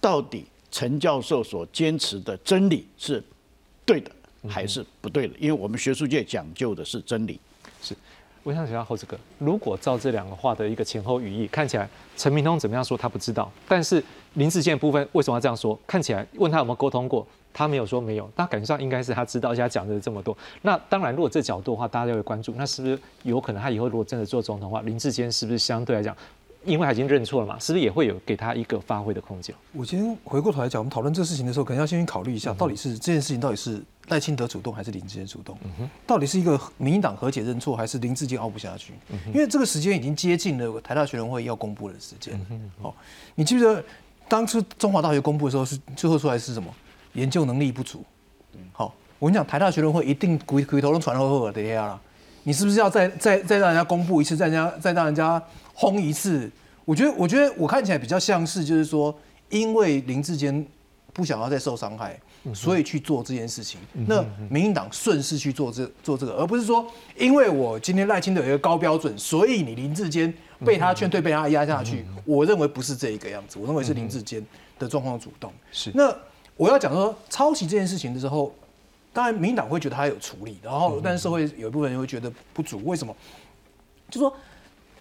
到底陈教授所坚持的真理是对的还是不对的？因为我们学术界讲究的是真理。我想请问后这个，如果照这两个话的一个前后语义，看起来陈明通怎么样说他不知道，但是林志坚部分为什么要这样说？看起来问他有没有沟通过，他没有说没有，那感觉上应该是他知道，而且讲的这么多。那当然，如果这角度的话，大家就会关注，那是不是有可能他以后如果真的做总统的话，林志坚是不是相对来讲，因为他已经认错了嘛，是不是也会有给他一个发挥的空间？我先回过头来讲，我们讨论这个事情的时候，可能要先去考虑一下，到底是这件事情到底是。赖清德主动还是林志坚主动？到底是一个民进党和解认错，还是林志坚熬不下去？因为这个时间已经接近了台大学生会要公布的时间。好，你记得当初中华大学公布的时候，是最后出来是什么？研究能力不足。好，我跟你讲，台大学生会一定鬼鬼头都传后后的呀了。你是不是要再再再让人家公布一次，再让再让人家轰一次？我觉得，我觉得我看起来比较像是就是说，因为林志坚不想要再受伤害。所以去做这件事情。那民进党顺势去做这做这个，而不是说因为我今天赖清德有一个高标准，所以你林志坚被他劝退，被他压下去。我认为不是这一个样子，我认为是林志坚的状况主动。是那我要讲说抄袭这件事情的时候，当然民党会觉得他有处理，然后但是社会有一部分人会觉得不足，为什么？就说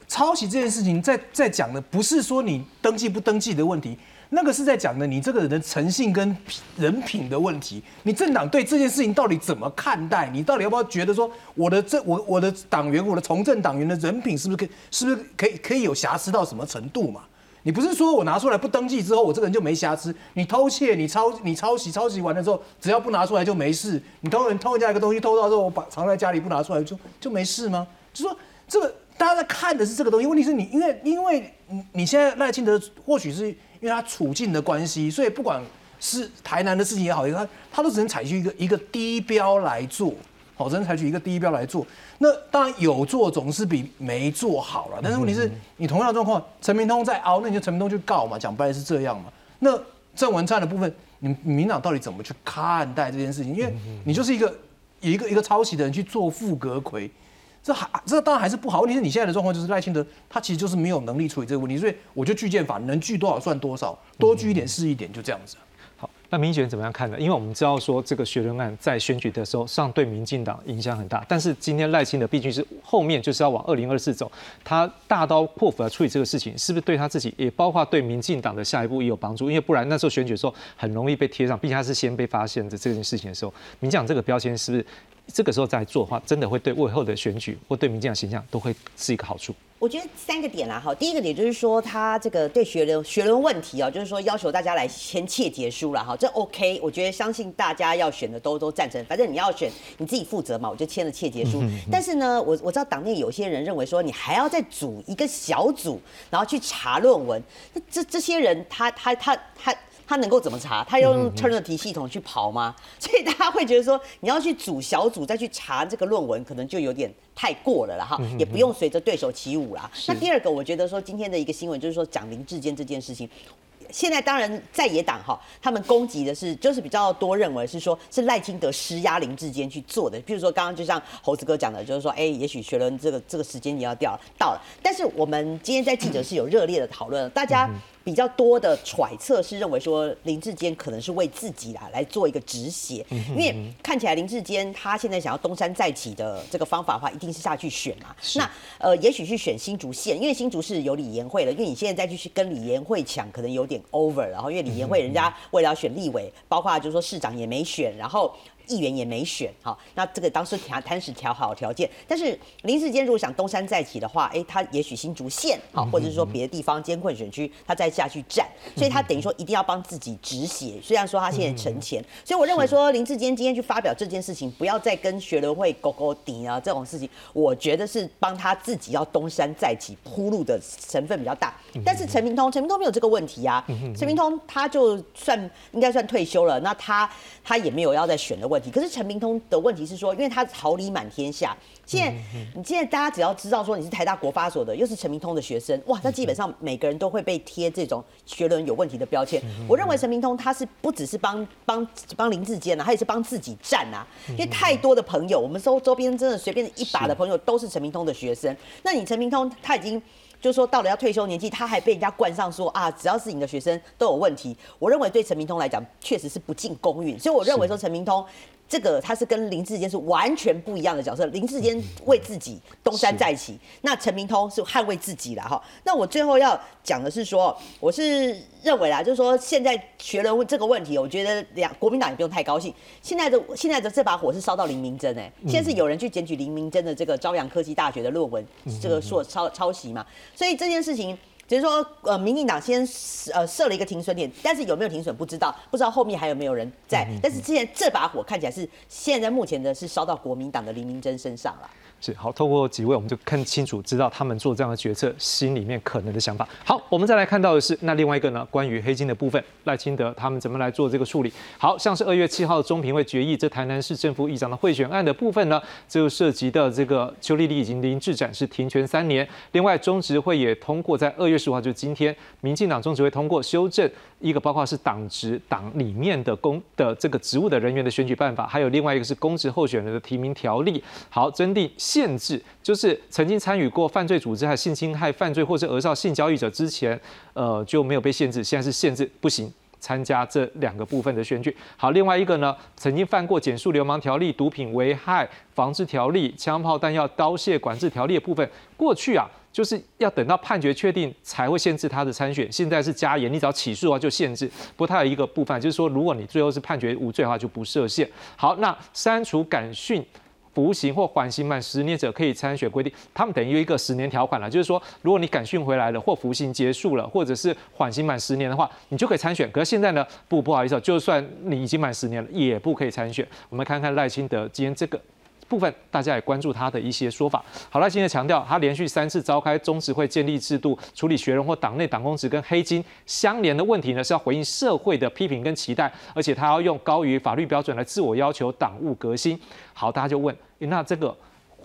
抄袭这件事情，在在讲的不是说你登记不登记的问题，那个是在讲的你这个人的诚信跟人品的问题。你政党对这件事情到底怎么看待？你到底要不要觉得说我的这我我的党员，我的从政党员的人品是不是可以是不是可以可以有瑕疵到什么程度嘛？你不是说我拿出来不登记之后，我这个人就没瑕疵？你偷窃、你抄、你抄袭、抄袭完了之后，只要不拿出来就没事？你偷人偷人家一个东西偷到之后，我把藏在家里不拿出来就就没事吗？就说这个。大家在看的是这个东西，问题是你因为因为你你现在赖清德或许是因为他处境的关系，所以不管是台南的事情也好，他他都只能采取一个一个低标来做，好，只能采取一个低标来做。那当然有做总是比没做好了，但是问题是你同样的状况，陈明通在熬，那你就陈明通去告嘛，讲白是这样嘛。那郑文灿的部分，你民党到底怎么去看待这件事情？因为你就是一个一个一个抄袭的人去做副阁魁。这还这当然还是不好。问题是你现在的状况就是赖清德他其实就是没有能力处理这个问题，所以我就拒建法能拒多少算多少，多拒一点是一点，就这样子。好，那民选怎么样看呢？因为我们知道说这个学伦案在选举的时候上对民进党影响很大，但是今天赖清德毕竟是后面就是要往二零二四走，他大刀阔斧来处理这个事情，是不是对他自己也包括对民进党的下一步也有帮助？因为不然那时候选举的时候很容易被贴上，毕竟他是先被发现的这件事情的时候，民进党这个标签是不是？这个时候再做的话，真的会对未后的选举或对民进党形象都会是一个好处。我觉得三个点啦，哈，第一个点就是说，他这个对学伦学伦问题啊，就是说要求大家来签切结书了，哈，这 OK，我觉得相信大家要选的都都赞成，反正你要选你自己负责嘛，我就签了切结书。但是呢，我我知道党内有些人认为说，你还要再组一个小组，然后去查论文，那这这些人他他他他。他能够怎么查？他要用 Turnitin 系统去跑吗？所以大家会觉得说，你要去组小组再去查这个论文，可能就有点太过了啦哈，也不用随着对手起舞啦。那第二个，我觉得说今天的一个新闻就是说讲林志坚这件事情。现在当然在野党哈，他们攻击的是就是比较多认为是说是赖清德施压林志坚去做的，譬如说刚刚就像猴子哥讲的，就是说哎，也许学伦这个这个时间也要掉到了，但是我们今天在记者是有热烈的讨论，大家比较多的揣测是认为说林志坚可能是为自己啦来做一个止血，因为看起来林志坚他现在想要东山再起的这个方法的话，一定是下去选嘛，那呃也许去选新竹县，因为新竹是有李延慧的，因为你现在再去去跟李延慧抢，可能有点。over，然后因为李延慧人家为了要选立委，包括就是说市长也没选，然后。议员也没选，好，那这个当时谈谈时调好条件，但是林世坚如果想东山再起的话，哎，他也许新竹县，好，或者是说别的地方艰困选区，他再下去站，所以他等于说一定要帮自己止血。虽然说他现在成钱，所以我认为说林志坚今天去发表这件事情，不要再跟学联会勾勾底啊这种事情，我觉得是帮他自己要东山再起铺路的成分比较大。但是陈明通，陈明通没有这个问题啊，陈明通他就算应该算退休了，那他他也没有要再选的问。问题可是陈明通的问题是说，因为他桃李满天下，现在你现在大家只要知道说你是台大国发所的，又是陈明通的学生，哇，那基本上每个人都会被贴这种学伦有问题的标签。我认为陈明通他是不只是帮帮帮林志坚啊，他也是帮自己站啊，因为太多的朋友，我们周周边真的随便一把的朋友都是陈明通的学生。那你陈明通他已经。就说到了要退休年纪，他还被人家冠上说啊，只要是你的学生都有问题。我认为对陈明通来讲，确实是不尽公允。所以我认为说陈明通。这个他是跟林志坚是完全不一样的角色，林志坚为自己东山再起，那陈明通是捍卫自己了哈。那我最后要讲的是说，我是认为啦，就是说现在学伦这个问题，我觉得两国民党也不用太高兴。现在的现在的这把火是烧到林明珍哎，现在是有人去检举林明珍的这个朝阳科技大学的论文，这个说抄抄袭嘛，所以这件事情。就是说，呃，民进党先呃设了一个停损点，但是有没有停损不知道，不知道后面还有没有人在。但是之前这把火看起来是现在目前的是烧到国民党的林明珍身上了。是好，透过几位我们就看清楚，知道他们做这样的决策心里面可能的想法。好，我们再来看到的是那另外一个呢，关于黑金的部分，赖清德他们怎么来做这个处理？好像是二月七号中评会决议，这台南市政府议长的贿选案的部分呢，就涉及的这个邱丽丽已经零制展是停权三年。另外中执会也通过在二月。十五号就是今天，民进党中执会通过修正一个包括是党职党里面的公的这个职务的人员的选举办法，还有另外一个是公职候选人的提名条例。好，征订限制，就是曾经参与过犯罪组织、还性侵害犯罪或是讹少性交易者之前，呃就没有被限制，现在是限制不行。参加这两个部分的选举。好，另外一个呢，曾经犯过减速流氓条例、毒品危害防治条例、枪炮弹药刀械管制条例的部分，过去啊，就是要等到判决确定才会限制他的参选，现在是加严，你只要起诉的话就限制。不过它有一个部分，就是说如果你最后是判决无罪的话，就不设限。好，那删除感训。服刑或缓刑满十年者可以参选规定，他们等于一个十年条款了，就是说，如果你感训回来了，或服刑结束了，或者是缓刑满十年的话，你就可以参选。可是现在呢，不不好意思，就算你已经满十年了，也不可以参选。我们看看赖清德今天这个。部分大家也关注他的一些说法。好了，现在强调他连续三次召开中执会建立制度，处理学人或党内党公职跟黑金相连的问题呢，是要回应社会的批评跟期待，而且他要用高于法律标准来自我要求党务革新。好，大家就问，那这个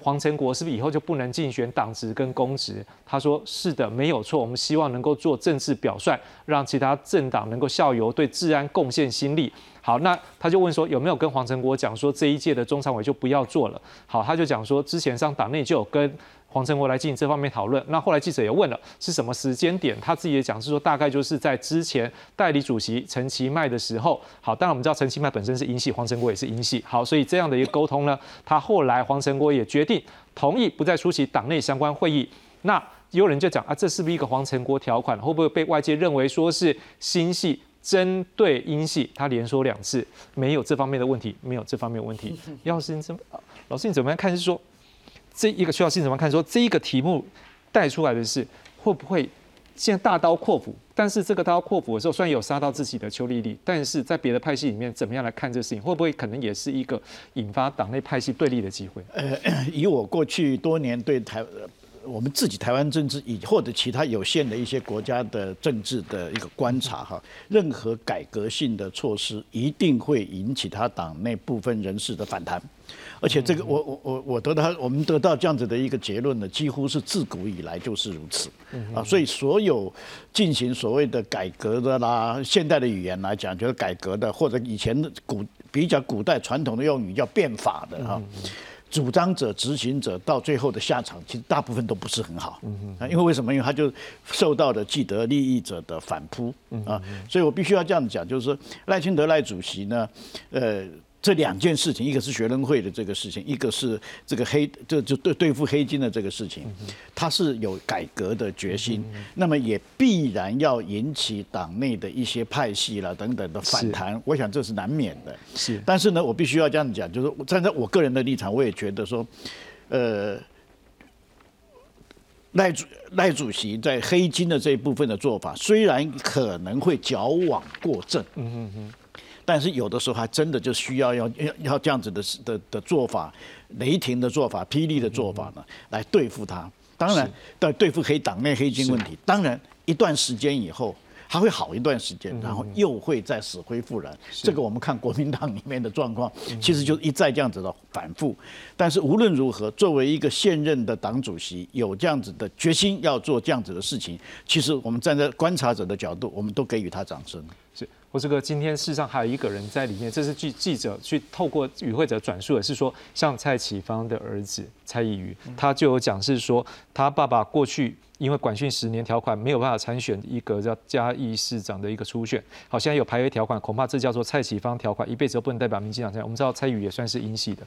黄成国是不是以后就不能竞选党职跟公职？他说是的，没有错。我们希望能够做政治表率，让其他政党能够效尤对治安贡献心力。好，那他就问说有没有跟黄成国讲说这一届的中常委就不要做了？好，他就讲说之前上党内就有跟黄成国来进行这方面讨论。那后来记者也问了是什么时间点，他自己也讲是说大概就是在之前代理主席陈其迈的时候。好，当然我们知道陈其迈本身是英系，黄成国也是英系。好，所以这样的一个沟通呢，他后来黄成国也决定同意不再出席党内相关会议。那有人就讲啊，这是不是一个黄成国条款？会不会被外界认为说是新系？针对英系，他连说两次，没有这方面的问题，没有这方面问题。要是你怎么，老师你怎么样看？是说这一个需要性怎么看？说这一个题目带出来的是会不会现在大刀阔斧？但是这个大刀阔斧的时候，虽然有杀到自己的邱丽丽，但是在别的派系里面怎么样来看这事情？会不会可能也是一个引发党内派系对立的机会？呃，以我过去多年对台。我们自己台湾政治以或者其他有限的一些国家的政治的一个观察哈，任何改革性的措施一定会引起他党内部分人士的反弹，而且这个我我我我得到我们得到这样子的一个结论呢，几乎是自古以来就是如此。啊，所以所有进行所谓的改革的啦，现代的语言来讲就是改革的，或者以前的古比较古代传统的用语叫变法的哈。主张者、执行者到最后的下场，其实大部分都不是很好。啊，因为为什么？因为他就受到了既得利益者的反扑啊，所以我必须要这样讲，就是说赖清德赖主席呢，呃。这两件事情，一个是学生会的这个事情，一个是这个黑，这就对对付黑金的这个事情，他是有改革的决心，那么也必然要引起党内的一些派系啦等等的反弹，我想这是难免的。是，但是呢，我必须要这样讲，就是站在我个人的立场，我也觉得说，呃，赖主赖主席在黑金的这一部分的做法，虽然可能会矫枉过正，嗯嗯嗯。但是有的时候还真的就需要要要要这样子的的的做法，雷霆的做法、霹雳的做法呢，来对付他。当然，对对付黑党内黑金问题，当然一段时间以后。还会好一段时间，然后又会再死灰复燃。这个我们看国民党里面的状况，其实就一再这样子的反复。但是无论如何，作为一个现任的党主席，有这样子的决心要做这样子的事情，其实我们站在观察者的角度，我们都给予他掌声。是，我这个今天事实上还有一个人在里面，这是记记者去透过与会者转述的，是说像蔡启芳的儿子蔡依瑜，他就有讲是说他爸爸过去。因为管训十年条款没有办法参选一个叫嘉义市长的一个初选，好，现在有排位条款，恐怕这叫做蔡启芳条款，一辈子都不能代表民进党。我们知道蔡宇也算是英系的，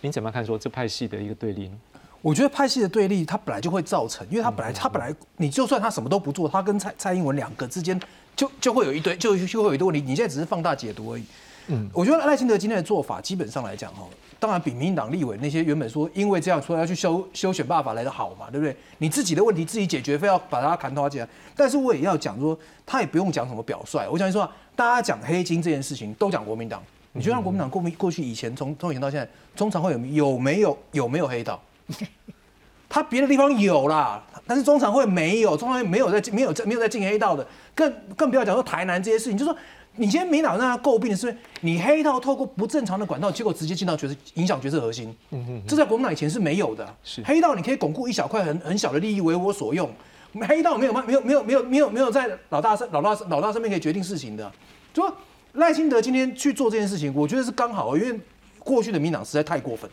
您怎么看说这派系的一个对立呢？我觉得派系的对立，它本来就会造成，因为他本来他本来你就算他什么都不做，他跟蔡蔡英文两个之间就就会有一堆就就会有一堆问题，你现在只是放大解读而已。嗯，我觉得赖清德今天的做法，基本上来讲哈。当然比民进党立委那些原本说因为这样说要去修修选办法来的好嘛，对不对？你自己的问题自己解决，非要把它砍头起来。但是我也要讲说，他也不用讲什么表率。我想说，大家讲黑金这件事情都讲国民党，你觉得国民党过过去以前从从以前到现在，通常会有有没有有没有黑道？他别的地方有啦，但是中常会没有，中常会没有在没有在没有在进黑道的，更更不要讲说台南这些事情，就说。你今天民党让他诟病的是，你黑道透过不正常的管道，结果直接进到决策，影响决策核心。嗯哼，这在国民党以前是没有的。是黑道，你可以巩固一小块很很小的利益为我所用。黑道没有没有没有没有没有没有在老大身老大老大上面可以决定事情的。就说赖清德今天去做这件事情，我觉得是刚好，因为过去的民党实在太过分。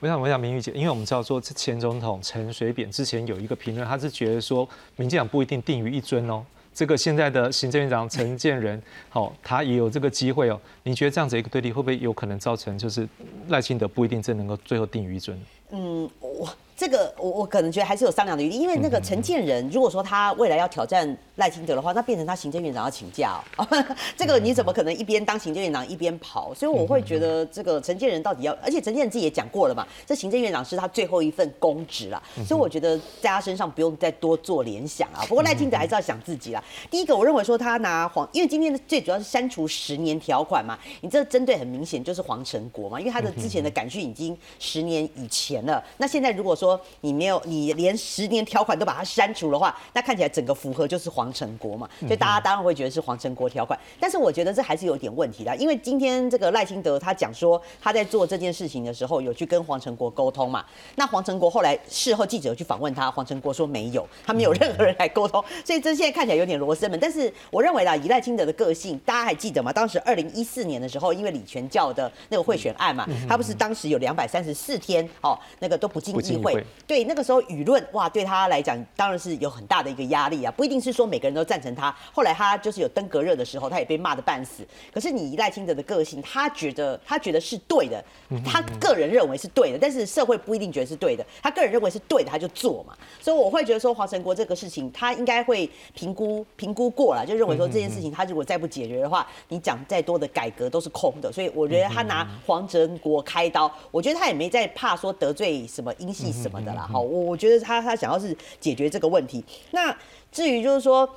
我想，问一下明玉姐，因为我们知道说，前总统陈水扁之前有一个评论，他是觉得说，民进党不一定定于一尊哦。这个现在的行政院长陈建仁，好，他也有这个机会哦。你觉得这样子一个对立，会不会有可能造成就是赖清德不一定真能够最后定于一尊？嗯，我。这个我我可能觉得还是有商量的余地，因为那个陈建仁，如果说他未来要挑战赖清德的话，那变成他行政院长要请假哦，这个你怎么可能一边当行政院长一边跑？所以我会觉得这个陈建仁到底要，而且陈建仁自己也讲过了嘛，这行政院长是他最后一份公职啦，所以我觉得在他身上不用再多做联想啊。不过赖清德还是要想自己啦。第一个，我认为说他拿黄，因为今天的最主要是删除十年条款嘛，你这针对很明显就是黄成国嘛，因为他的之前的感讯已经十年以前了，那现在如果说你没有，你连十年条款都把它删除的话，那看起来整个符合就是黄成国嘛，所以大家当然会觉得是黄成国条款。但是我觉得这还是有点问题的，因为今天这个赖清德他讲说他在做这件事情的时候有去跟黄成国沟通嘛，那黄成国后来事后记者去访问他，黄成国说没有，他没有任何人来沟通，所以这现在看起来有点罗生门。但是我认为啦，以赖清德的个性，大家还记得吗？当时二零一四年的时候，因为李全教的那个贿选案嘛，他不是当时有两百三十四天哦，那个都不进议会。对，那个时候舆论哇，对他来讲当然是有很大的一个压力啊，不一定是说每个人都赞成他。后来他就是有登革热的时候，他也被骂的半死。可是你赖清德的个性，他觉得他觉得是对的，他个人认为是对的，但是社会不一定觉得是对的。他个人认为是对的，他就做嘛。所以我会觉得说黄成国这个事情，他应该会评估评估过了，就认为说这件事情他如果再不解决的话，你讲再多的改革都是空的。所以我觉得他拿黄成国开刀，我觉得他也没在怕说得罪什么英系什么的啦。好，我我觉得他他想要是解决这个问题。那至于就是说。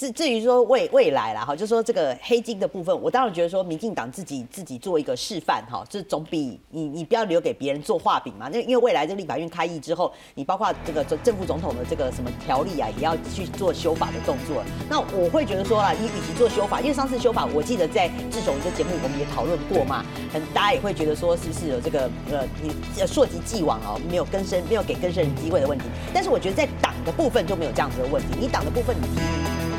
至至于说未未来啦，哈，就说这个黑金的部分，我当然觉得说民进党自己自己做一个示范哈，这总比你你不要留给别人做画饼嘛。那因为未来这立法院开议之后，你包括这个政府总统的这个什么条例啊，也要去做修法的动作。那我会觉得说啊，你与其做修法，因为上次修法，我记得在志雄一个节目我们也讨论过嘛，很大家也会觉得说是不是有这个呃你溯及既往哦，没有更生没有给更生人机会的问题。但是我觉得在党的部分就没有这样子的问题，你党的部分你。